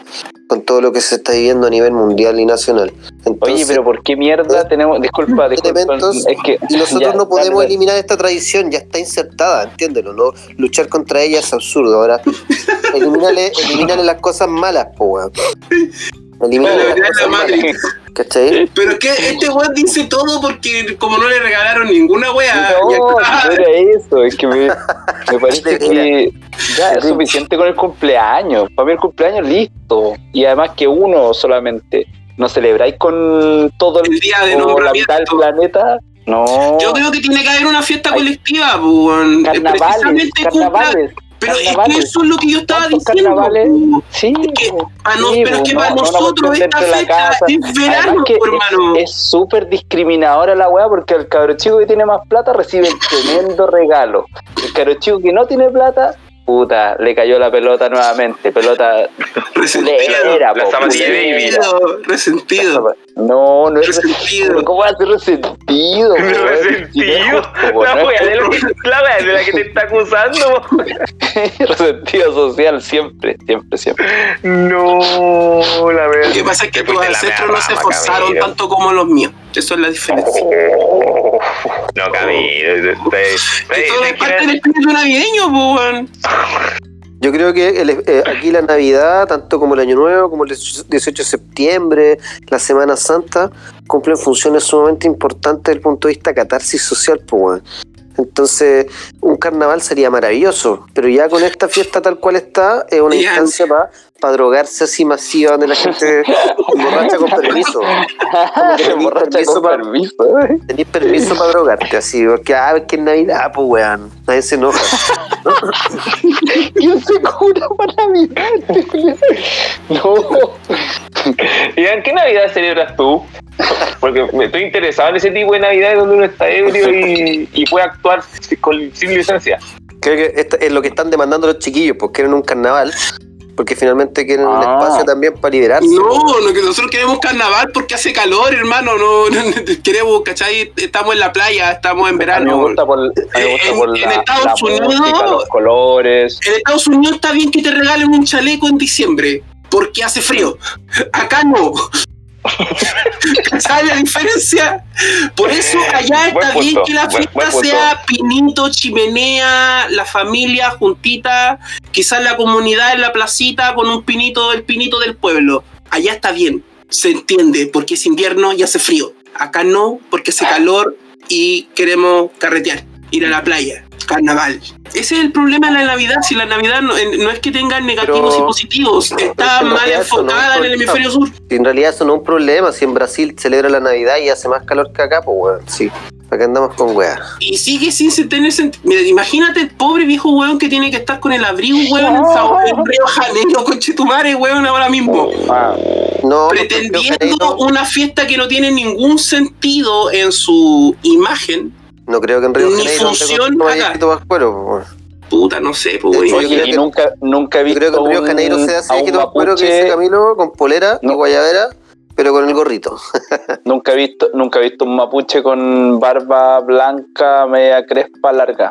con todo lo que se está viviendo a nivel mundial y nacional. Entonces, Oye, pero ¿por qué mierda tenemos? Disculpa, disculpa. elementos Es que y nosotros ya, no podemos dale, dale. eliminar esta tradición, ya está insertada, entiéndelo, ¿no? Luchar contra ella es absurdo. Ahora, elimínale, elimínale las cosas malas, po, weón. Las ya cosas la malas, Matrix. ¿cachai? Pero es que este weón dice todo porque como no le regalaron ninguna wea. No, ya- no era eso, es que me, me parece que ya es suficiente con el cumpleaños. Para mí el cumpleaños listo. Y además que uno solamente no celebráis con todo el, El día de o la mitad del nombramiento. planeta. No. Yo creo que tiene que haber una fiesta Hay- colectiva, pues, weón. carnavales, Precisamente carnavales. Pero es que eso es lo que yo estaba ¿Cuántos diciendo. Sí, que. Ah, no, Sí, pero es que no, para no, no nosotros esta fecha es verano, que hermano. es súper discriminadora la weá porque el cabro chico que tiene más plata recibe el tremendo regalo. El cabro chico que no tiene plata, puta, le cayó la pelota nuevamente. Pelota Resentido. culera, La po, zapatilla baby. Resentido. No, no es Resentido. resentido. ¿Cómo va a ser resentido? Resentido. Justo, La wea de, que- la wea de la que te está acusando. resentido social siempre, siempre, siempre. No, la verdad. Lo que pasa es que tus ancestros no se esforzaron tanto como los míos. Eso es la diferencia. Oh, No, Camilo. Esto es usted parte del espíritu navideño, weón. Yo creo que el- eh, aquí la Navidad, tanto como el Año Nuevo, como el 18 de septiembre, la Semana Santa, cumplen funciones sumamente importantes desde el punto de vista catarsis social, pues. Entonces, un carnaval sería maravilloso, pero ya con esta fiesta tal cual está, es una instancia para drogarse así masiva donde la gente se emborracha con permiso. Emborracha permiso con pa- permiso. ¿eh? Tenés permiso para drogarte, así, porque ah, que es Navidad, pues weón, nadie se enoja. ¿Quién se cura para Navidad? No. ¿Y en qué Navidad celebras tú? Porque me estoy interesado en ese tipo de Navidades donde uno está ebrio y, y puede actuar sin, sin licencia. Creo que esto es lo que están demandando los chiquillos, porque quieren un carnaval Porque finalmente quieren un Ah. espacio también para liberarse. No, lo que nosotros queremos carnaval porque hace calor, hermano. No, no, queremos, ¿cachai? Estamos en la playa, estamos en me verano. gusta por, me gusta En- por en la, Estados la Unidos- música, los colores. En Estados Unidos está bien que te regalen un chaleco en diciembre porque hace frío. Acá no. ¿Sabes la diferencia? Por eso allá está bien que la buen- fiesta buen sea pinito, chimenea, la familia juntita, quizás la comunidad en la placita con un pinito, el pinito del pueblo. Allá está bien, se entiende, porque es invierno y hace frío. Acá no, porque hace calor y queremos carretear, ir a la playa, carnaval. Ese es el problema de la Navidad. Si la Navidad no, en- no es que tenga negativos Pero- y positivos, está es que en mal no enfocada en el hemisferio sur. Si en realidad eso no es un problema, si en Brasil celebra la Navidad y hace más calor que acá, pues weón, sí. Acá andamos con weas. Y sigue sin tener sentido. Mira, imagínate el pobre viejo weón que tiene que estar con el abrigo, weón, en, Sao- en Río Janeiro, con Chetumare, weón, ahora mismo. No, Río Pretendiendo una fiesta que no tiene ningún sentido en su imagen. No creo que en Río ni Janeiro función no haya más cuero, pues, weón. Puta, no sé, pues, hecho, yo Oye, creo y que- nunca, nunca he Yo visto creo que en Río un- Janeiro se hace quito más cuero que mapuche- dice Camilo con polera y No. guayabera, pero con el gorrito. Nunca he visto, nunca he visto un mapuche con barba blanca, media crespa, larga.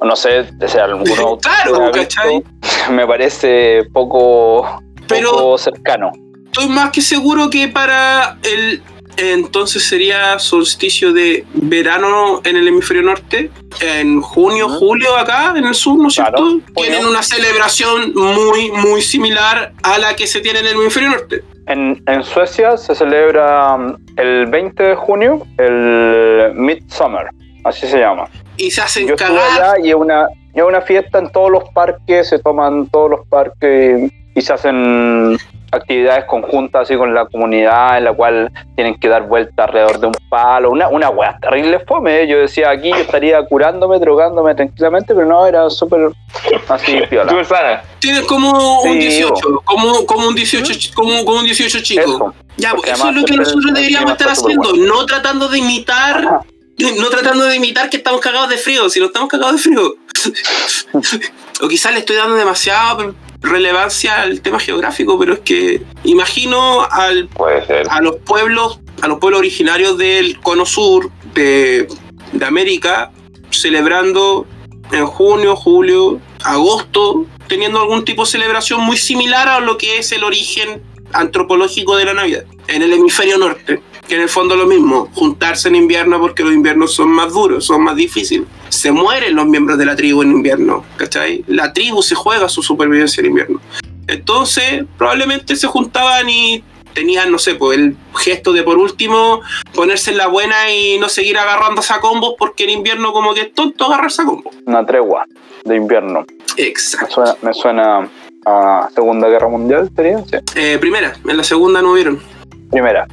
O No sé, o sea, alguno Claro, ¿cachai? me parece poco, Pero- poco cercano. Estoy más que seguro que para el. Entonces sería solsticio de verano en el hemisferio norte, en junio, julio acá en el sur, ¿no es Claro, cierto? junio. Tienen una celebración muy, muy similar a la que se tiene en el hemisferio norte. En, en Suecia se celebra um, el 20 de junio el Midsummer, así se llama. Y se hacen Yo estuve cagar. allá y es una, y una fiesta en todos los parques, se toman todos los parques y se hacen actividades conjuntas así con la comunidad en la cual tienen que dar vuelta alrededor de un palo, una, una weá terrible fome, ¿eh? yo decía aquí yo estaría curándome, drogándome tranquilamente, pero no, era súper así piola. Tienen como un Sí, 18, como, como un 18, ch- como, como un 18 chico. Eso. Ya, Porque pues, eso es lo que nosotros deberíamos estar haciendo, no tratando de imitar, no tratando de imitar que estamos cagados de frío, si no estamos cagados de frío. o quizás le estoy dando demasiada relevancia al tema geográfico, pero es que imagino al, a los pueblos, a los pueblos originarios del cono sur de, de América, celebrando en junio, julio, agosto, teniendo algún tipo de celebración muy similar a lo que es el origen antropológico de la Navidad, en el hemisferio norte, que en el fondo es lo mismo, juntarse en invierno porque los inviernos son más duros, son más difíciles. Se mueren los miembros de la tribu en invierno, ¿cachai? La tribu se juega su supervivencia en invierno. Entonces, probablemente se juntaban y tenían, no sé, pues el gesto de por último ponerse en la buena y no seguir agarrándose a combos porque en invierno como que es tonto agarrarse a combos. Una tregua de invierno. Me Exacto. suena, me suena a Segunda Guerra Mundial, ¿sería? Sí. Eh, primera, en la segunda no hubieron. Primera.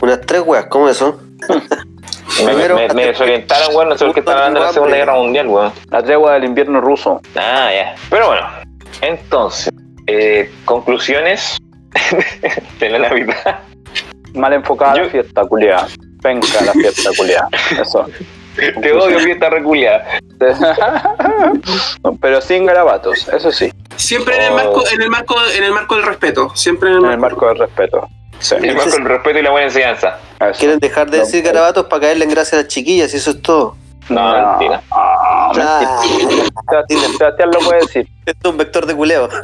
Unas tres weas, ¿cómo eso? Me, Primero, me, me desorientaron, weón. No sé por qué estaban hablando de la Segunda Guerra Mundial, weón. La tregua del invierno ruso. Ah, ya. Pero bueno, entonces, eh, conclusiones de la Navidad. Mal enfocada Yo- la fiesta, culiada. Venga la fiesta, culiada. Eso. Te odio, fiesta reculiada. Pero sin garabatos, eso sí, Siempre en el Oh. marco, en el marco, en el marco del respeto. Siempre en el en el marco. marco del respeto. Sí, Y más con el respeto y la buena enseñanza. eso. Quieren dejar de No, decir garabatos para caerle en gracia a las chiquillas, y eso es todo. No, mentira. Ah, Ah, Sebastián, Sebastián lo puede decir. esto es un vector de culeo.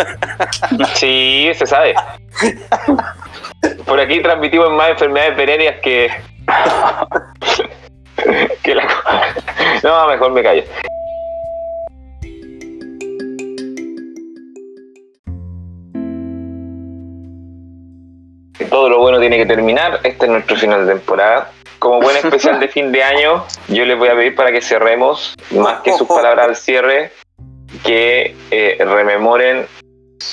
Sí, se sabe. Por aquí transmitimos más enfermedades venéreas que. que la. No, mejor me callo. Todo lo bueno tiene que terminar. Este es nuestro final de temporada. Como buen especial de fin de año, yo les voy a pedir para que cerremos, más que sus palabras al cierre, que eh, rememoren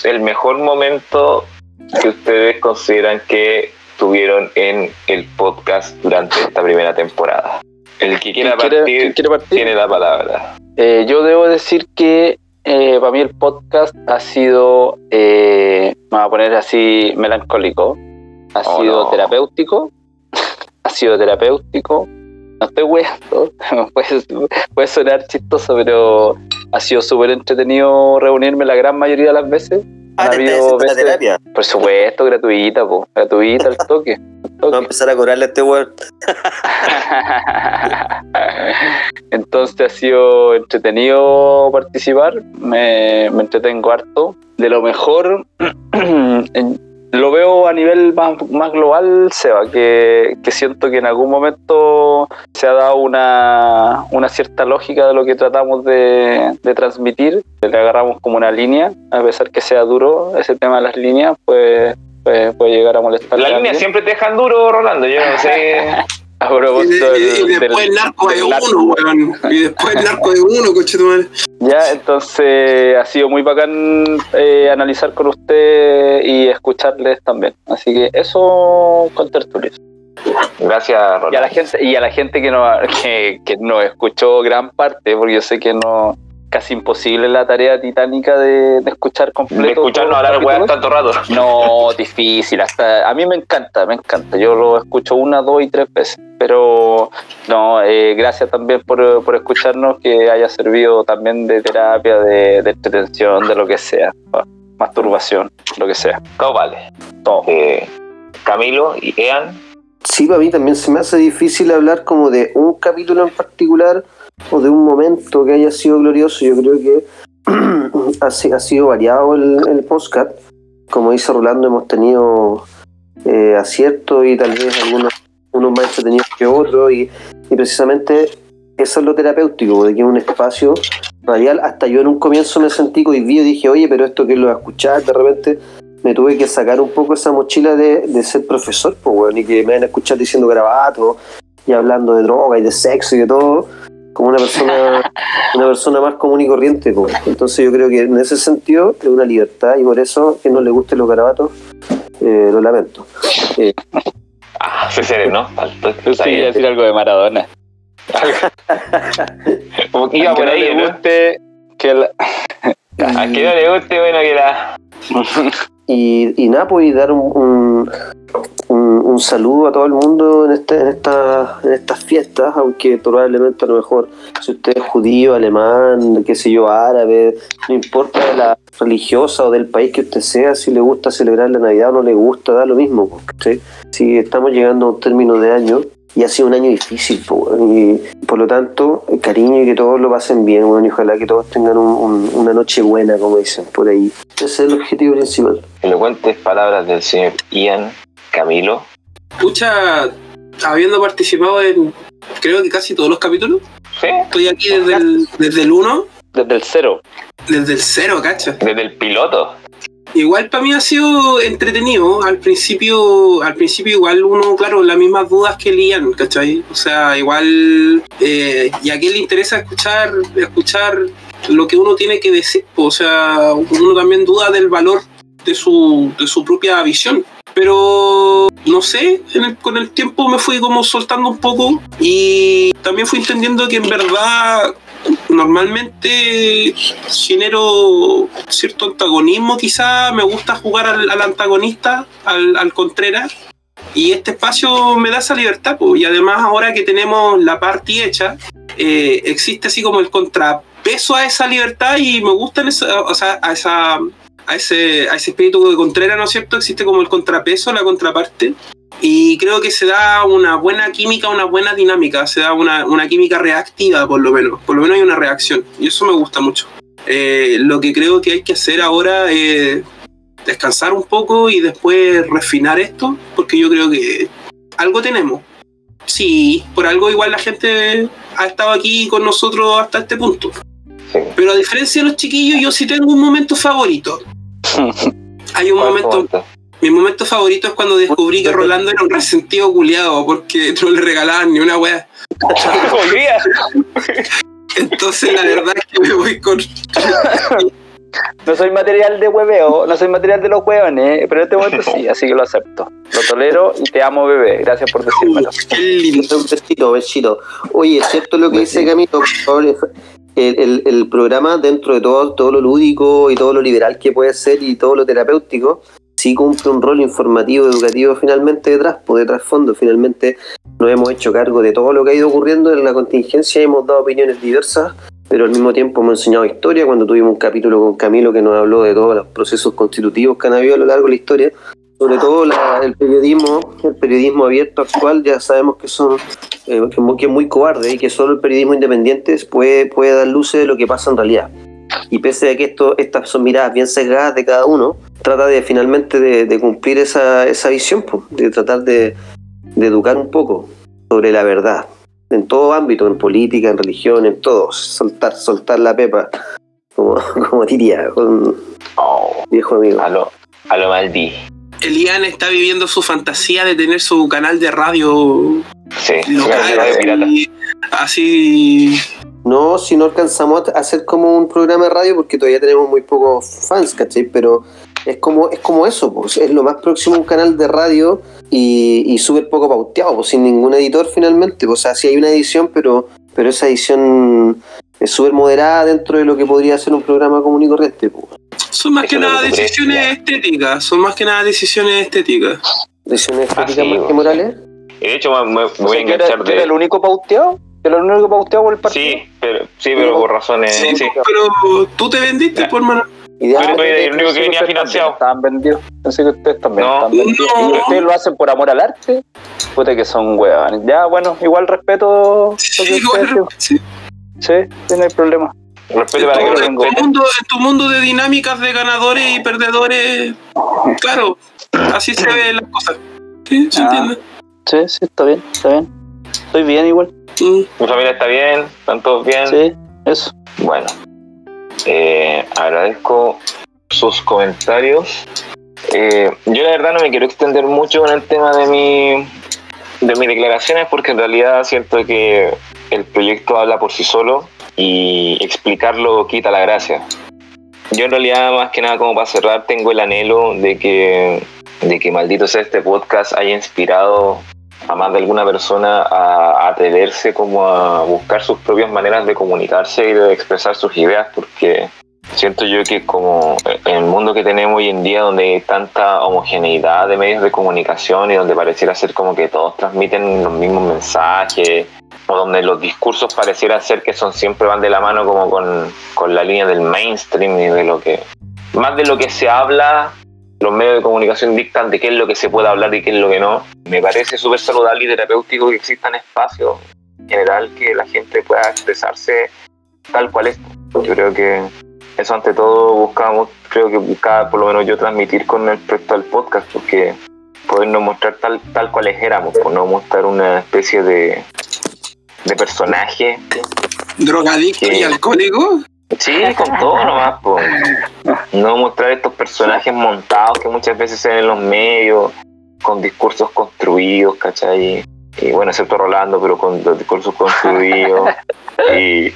el mejor momento que ustedes consideran que tuvieron en el podcast durante esta primera temporada. El que quiera ¿Quién quiere- partir quién quiere partir? tiene la palabra. Eh, yo debo decir que eh, para mí el podcast ha sido, eh, me voy a poner así melancólico, ha Oh, sido no. terapéutico, ha sido terapéutico, no estoy weando, puede, puede sonar chistoso, pero ha sido súper entretenido reunirme la gran mayoría de las veces Ah, te habido haciendo la veces- terapia. Por supuesto, gratuita, po. gratuita el toque. Vamos a empezar a cobrarle a este weón. Entonces ha sido entretenido participar, me, me entretengo harto. De lo mejor, lo veo a nivel más, más global, Seba, que, que siento que en algún momento se ha dado una, una cierta lógica de lo que tratamos de, de transmitir. Le agarramos como una línea, a pesar que sea duro ese tema de las líneas, pues, pues puede llegar a molestar. La línea siempre te dejan duro, Rolando. Yo no sé. A Y, propósito de- y- del- y después del- el narco de uno, weón. Y después el narco de uno, coche tu madre. Ya, entonces ha sido muy bacán eh, analizar con usted y escucharles también. Así que eso con tertulias. Gracias, Y a la Rolando. gente, y a la gente que no que, que nos escuchó gran parte, porque yo sé que no casi imposible la tarea titánica de, de escuchar completo. De escucharnos hablar weas tanto rato. No, difícil. Hasta a mí me encanta, me encanta. Yo lo escucho una, dos y tres veces. Pero no, eh, gracias también por, por escucharnos, que haya servido también de terapia, de, de entretención, de lo que sea, masturbación, lo que sea. Todo vale. Todo. Eh, Camilo y Ean. Sí, para mí también se me hace difícil hablar como de un capítulo en particular o de un momento que haya sido glorioso. Yo creo que ha, si- ha sido variado el, el podcast. Como dice Rolando, hemos tenido eh, aciertos y tal vez algunos unos más entretenidos que otros. Y, y precisamente eso es lo terapéutico, de que es un espacio radial. Hasta yo en un comienzo me sentí cohibido y dije, oye, pero esto que lo voy a de repente me tuve que sacar un poco esa mochila de, de ser profesor, pues, weón, y que me van a escuchar diciendo garabatos y hablando de droga y de sexo y de todo, como una persona, una persona más común y corriente, pues. Entonces yo creo que en ese sentido es una libertad y por eso que no le gusten los garabatos, eh, lo lamento. Ah, se serenó. Está sí, bien. decir algo de Maradona. Como que iba por no ahí, le ¿no? guste que la- A que no le guste, bueno, que la. Y, y nada, pues y dar un, un, saludo a todo el mundo en, este, en, esta, en estas fiestas, aunque probablemente a lo mejor si usted es judío, alemán, qué sé yo, árabe, no importa de la religiosa o del país que usted sea, si le gusta celebrar la Navidad o no le gusta, da lo mismo. ¿cachai? Si estamos llegando a un término de año y ha sido un año difícil, y por lo tanto, el cariño y que todos lo pasen bien, bueno, y ojalá que todos tengan un- un- una noche buena, como dicen por ahí. Ese es el objetivo principal. Elocuentes palabras del señor Ian Camilo. Pucha, habiendo participado en creo que casi todos los capítulos, Sí, estoy aquí desde el, desde el 1, desde el cero. desde el 0, cacha. desde el piloto. Igual para mí ha sido entretenido. Al principio, al principio igual uno, claro, las mismas dudas que Lian, ¿cachai? O sea, igual, eh, y a quién le interesa escuchar, escuchar lo que uno tiene que decir. O sea, uno también duda del valor de su, de su propia visión. Pero no sé, en el- con el tiempo me fui como soltando un poco y también fui entendiendo que en verdad normalmente genero cierto antagonismo quizá, me gusta jugar al, al antagonista, al, al Contreras, y este espacio me da esa libertad, po. y además ahora que tenemos la parte hecha, eh, existe así como el contrapeso a esa libertad y me gusta esa, o sea, a esa... A ese, a ese espíritu de Contreras, ¿no es cierto? Existe como el contrapeso, la contraparte. Y creo que se da una buena química, una buena dinámica, se da una, una química reactiva por lo menos, por lo menos hay una reacción y eso me gusta mucho. Eh, lo que creo que hay que hacer ahora es descansar un poco y después refinar esto, porque yo creo que algo tenemos. Sí, por algo igual la gente ha estado aquí con nosotros hasta este punto. Pero a diferencia de los chiquillos, yo sí tengo un momento favorito. Hay un ¿Cuál momento momento? Mi momento favorito es cuando descubrí que Rolando era un resentido culiado porque no le regalaban ni una wea. Entonces la verdad es que me voy con... No soy material de hueveo, no soy material de los hueones, pero en este momento sí, así que lo acepto. Lo tolero y te amo, bebé. Gracias por decírmelo. Qué lindo. Un besito, besito. Oye, es cierto lo que dice Camilo, por favor, el, el- el programa, dentro de todo, todo lo lúdico y todo lo liberal que puede ser y todo lo terapéutico, sí cumple un rol informativo, educativo finalmente detrás, por detrás fondo. Finalmente nos hemos hecho cargo de todo lo que ha ido ocurriendo en la contingencia hemos dado opiniones diversas pero al mismo tiempo hemos enseñado historia cuando tuvimos un capítulo con Camilo que nos habló de todos los procesos constitutivos que han habido a lo largo de la historia. Sobre todo la- el periodismo, el periodismo abierto actual, ya sabemos que son eh, que es muy cobarde y que solo el periodismo independiente puede, puede dar luces de lo que pasa en realidad. Y pese a que esto, estas son miradas bien sesgadas de cada uno, trata de finalmente de, de cumplir esa, esa visión, pues, de tratar de, de educar un poco sobre la verdad, en todo ámbito, en política, en religión, en todo, soltar, soltar la pepa, como, como diría un Oh, viejo amigo. a lo, a lo maldí. Elian está viviendo su fantasía de tener su canal de radio Sí, local, radio pirata. así No, si no alcanzamos a hacer como un programa de radio porque todavía tenemos muy pocos fans, ¿cachai? Pero es como, es como eso, pues, es lo más próximo a un canal de radio y, y súper poco pauteado, pues, sin ningún editor finalmente. pues, O sea, sí hay una edición, pero, pero esa edición es súper moderada dentro de lo que podría ser un programa común y corriente. Pues. son más que nada que decisiones ya. estéticas, son más que nada decisiones estéticas. Decisiones estéticas Así, más que pues. morales. Y de hecho, me, me- voy a que era, enganchar que era el único pauteado. Que el único pauteado por el partido. Sí, pero, sí, pero por razones. Sí, Sí, pero tú te vendiste, por mano. Idealmente, Pero el único que venía financiado. Estaban vendidos. Pensé que ustedes también No. vendidos. No. Y ustedes lo hacen por amor al arte. Puta que son huevones. Ya, bueno, igual respeto lo que Sí, ustedes bueno, sí. Sí, sí, no hay problema. Respeto para que lo en tu mundo, en tu mundo de dinámicas de ganadores y perdedores, claro, así se ven las cosas. Sí, se Ah. entiende. Sí, sí, está bien, está bien. Estoy bien igual. Mi familia está bien, están todos bien. Sí, eso. Bueno, eh, agradezco sus comentarios. Eh, yo la verdad no me quiero extender mucho en el tema de mi de mis declaraciones porque en realidad siento que el proyecto habla por sí solo y explicarlo quita la gracia. Yo en realidad más que nada como para cerrar tengo el anhelo de que de que maldito sea este podcast haya inspirado más de alguna persona a atreverse como a buscar sus propias maneras de comunicarse y de expresar sus ideas porque siento yo que como en el mundo que tenemos hoy en día donde hay tanta homogeneidad de medios de comunicación y donde pareciera ser como que todos transmiten los mismos mensajes o donde los discursos pareciera ser que son siempre van de la mano como con, con la línea del mainstream y de lo que más de lo que se habla los medios de comunicación dictan de qué es lo que se puede hablar y qué es lo que no. Me parece súper saludable y terapéutico que existan espacios en general que la gente pueda expresarse tal cual es. Yo creo que eso ante todo buscábamos, creo que buscaba por lo menos yo transmitir con respecto al podcast, porque podernos mostrar tal, tal cuales éramos, pues no mostrar una especie de, de personaje. Drogadicto y alcohólico. Sí, con todo nomás, pues. No mostrar estos personajes montados que muchas veces se ven en los medios, con discursos construidos, ¿cachai? Y bueno, excepto Rolando, pero con los discursos construidos. y.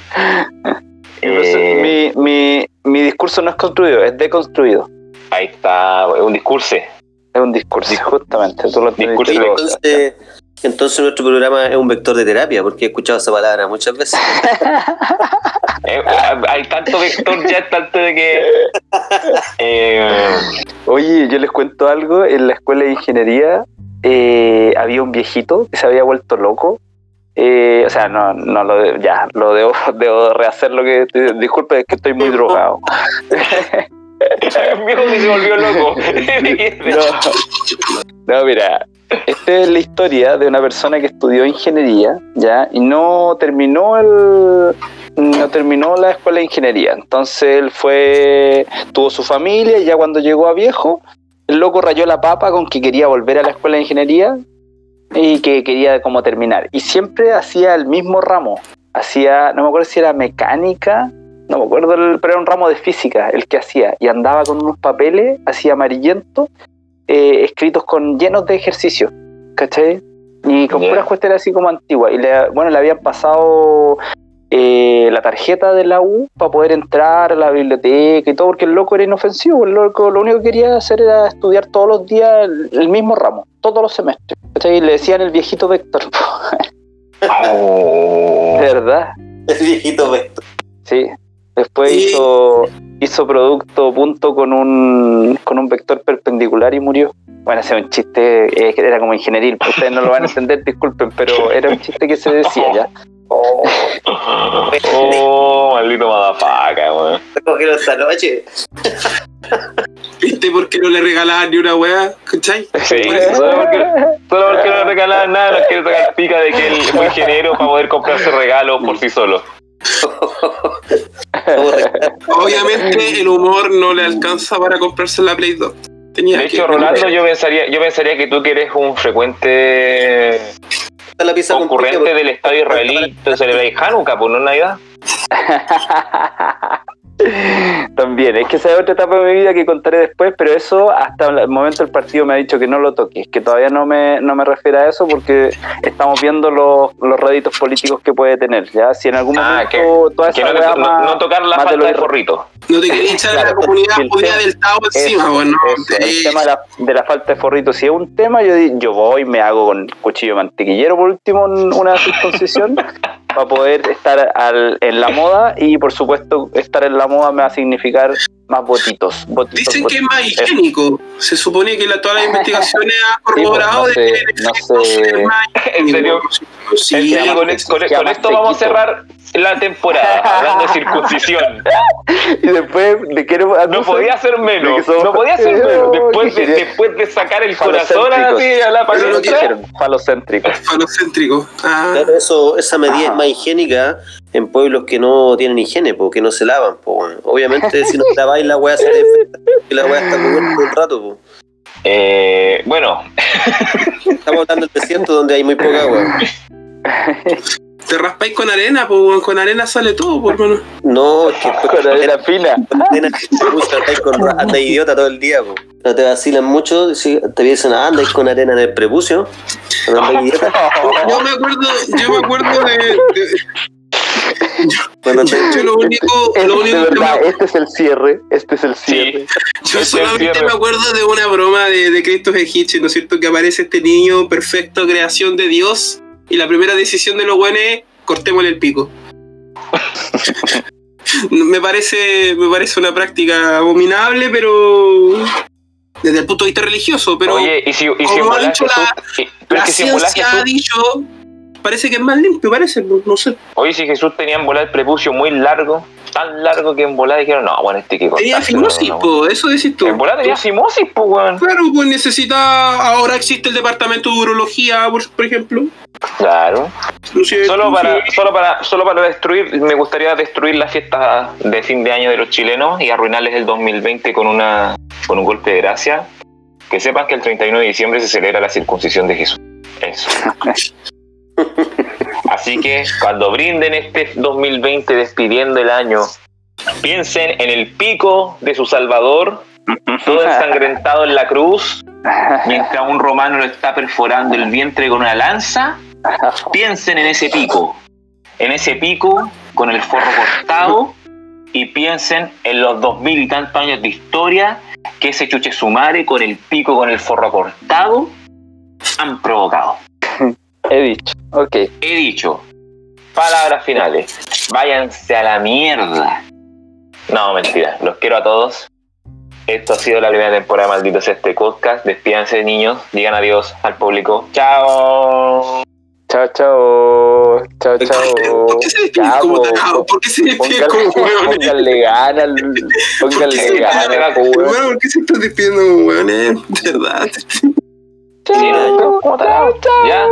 eh, mi, mi, mi discurso no es construido, es deconstruido. ahí está, un discurso. Es un discurso, justamente. Tú lo Discurso. Entonces, entonces nuestro programa es un vector de terapia, porque he escuchado esa palabra muchas veces. Eh, hay tanto vector ya, tanto de que. eh, Oye, yo les cuento algo. En la escuela de ingeniería eh, había un viejito que se había vuelto loco. Eh, o sea, no, no lo de- ya, lo debo, debo rehacer lo que. Disculpe, es que estoy muy drogado. viejo que se volvió loco. No, no, mira, esta es la historia de una persona que estudió ingeniería, ¿ya? Y no terminó el no terminó la escuela de ingeniería. Entonces él fue tuvo su familia y ya cuando llegó a viejo, el loco rayó la papa con que quería volver a la escuela de ingeniería y que quería como terminar. Y siempre hacía el mismo ramo. Hacía, no me acuerdo si era mecánica, no me acuerdo, pero era un ramo de física el que hacía. Y andaba con unos papeles así amarillentos eh, escritos con llenos de ejercicios, ¿cachai? Y con Ya. puras cuestiones así como antiguas. Y le, bueno, le habían pasado eh, la tarjeta de la U para poder entrar a la biblioteca y todo, porque el loco era inofensivo. El loco lo único que quería hacer era estudiar todos los días el, el mismo ramo, todos los semestres. ¿cachai? Y le decían el viejito Vector. Oh. Verdad. El viejito vector. Sí. Después hizo, hizo producto punto con un, con un vector perpendicular y murió. Bueno, ese es un chiste, eh, que era como ingenieril, ustedes no lo van a entender, disculpen, pero era un chiste que se decía ya. Oh, Oh, maldito madafaca, weón. cógelo esta noche. ¿Viste por qué no le regalaban ni una weá? ¿Cachai? Sí, solo porque, solo porque no regalaban nada, nos quiere sacar pica de que él muy ingeniero para poder comprarse regalos por sí solo. Obviamente el humor no le alcanza para comprarse la Play 2. Tenía De que- hecho, Rolando, yo pensaría, yo pensaría que tú que eres un frecuente la concurrente del Estadio Israelí, te celebráis Hanukkah, pues no Navidad. También, es que esa es otra etapa de mi vida que contaré después, pero eso hasta el momento el partido me ha dicho que no lo toques, que todavía no me, no me refiero a eso porque estamos viendo los, los réditos políticos que puede tener, ¿ya? Si en algún Ah, momento toda Que esa no, te- weá no- más- no tocar la de falta de irre- forrito. No te quería echar a la Claro, comunidad judía tema- del Tao encima, Eso, bueno. eso, el tema de la, de la falta de forrito, si es un tema, yo, yo voy, me hago con cuchillo de mantequillero por último en una circuncisión para poder estar al- en la moda y por supuesto estar en la moda me va a significar más votitos. votitos Dicen que es más higiénico. Se supone que la, todas las investigaciones han pues, corroborado no de sé, que el no sé. es más En serio, Sí, con, más- con- queda con esto vamos a cerrar la temporada, hablando de circuncisión. Y después le quiero... No podía ser de menos, que somos- no podía ser menos. Después de, después de sacar el corazón así a la palestra. Dijeron, falocéntrico. falocéntrico. Ah, Claro, eso, esa medida Ajá. es más higiénica en pueblos que no tienen higiene, porque no se lavan. Po, weón. Obviamente, si no te laváis, la weá se te infecta, y la weá está todo el rato. Po. Eh, bueno, Estamos hablando del desierto donde hay muy poca agua. te raspáis con arena, pues weón, con arena sale todo, por hermano. No, es que Con arena fina. Andáis idiota todo el día, po. No te vacilan mucho, si te dicen, ah, andáis con arena en el prepucio. No andáis idiota. Yo me acuerdo, yo me acuerdo de, de- andáis- yo lo único, Es, lo único que me verdad, este es el cierre. Este es el cierre. sí. Yo Este solamente cierre. me acuerdo de una broma de, de Christopher Hitchens, ¿no es cierto? Que aparece este niño perfecto, creación de Dios, y la primera decisión de los buenos es cortémosle el pico. me parece me parece una práctica abominable, pero desde el punto de vista religioso, pero Oye, y si, y si como ha dicho la- ciencia ha dicho, parece que es más limpio, parece, no, no sé. oye, si Jesús tenía en volar el prepucio muy largo, tan largo que en volar dijeron, no, bueno, este que Tenía fimosis, no, no. po, eso decís tú. En volar tenía fimosis, pues, weón. Claro, pues necesita, ahora existe el departamento de urología, por, por ejemplo. Claro. Solo para, solo para, solo para destruir, me gustaría destruir la fiesta de fin de año de los chilenos y arruinarles el 2020 con una, con un golpe de gracia. Que sepan que el 31 de diciembre se celebra la circuncisión de Jesús. Eso. Así que cuando brinden este 2020 despidiendo el año, piensen en el pico de su Salvador, todo ensangrentado en la cruz, mientras un romano lo está perforando el vientre con una lanza. Piensen en ese pico, en ese pico con el forro cortado y piensen en los dos mil y tantos años de historia que ese chuche sumare con el pico con el forro cortado han provocado. He dicho. Ok. He dicho, palabras finales, váyanse a la mierda. No, mentira, los quiero a todos. Esto ha sido la primera temporada de Malditos Este Podcast. Despídanse, niños, digan adiós al público. Chao. Chao, chao. Chao, chao. ¿Por qué se despiden Ya, como tarado? ¿Por qué se despiden Póngale, como hueones? póngale gana, al- ¿Por qué póngale se gana, despiden? po, weón. Hermano, ¿por qué se están despidiendo como hueones? De verdad. Ya,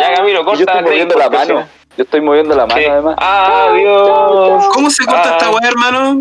ya Camilo, Yo corta. estoy moviendo la mano. Yo estoy moviendo la mano, además. Adiós. ¿Cómo se corta Ah. esta weá, hermano?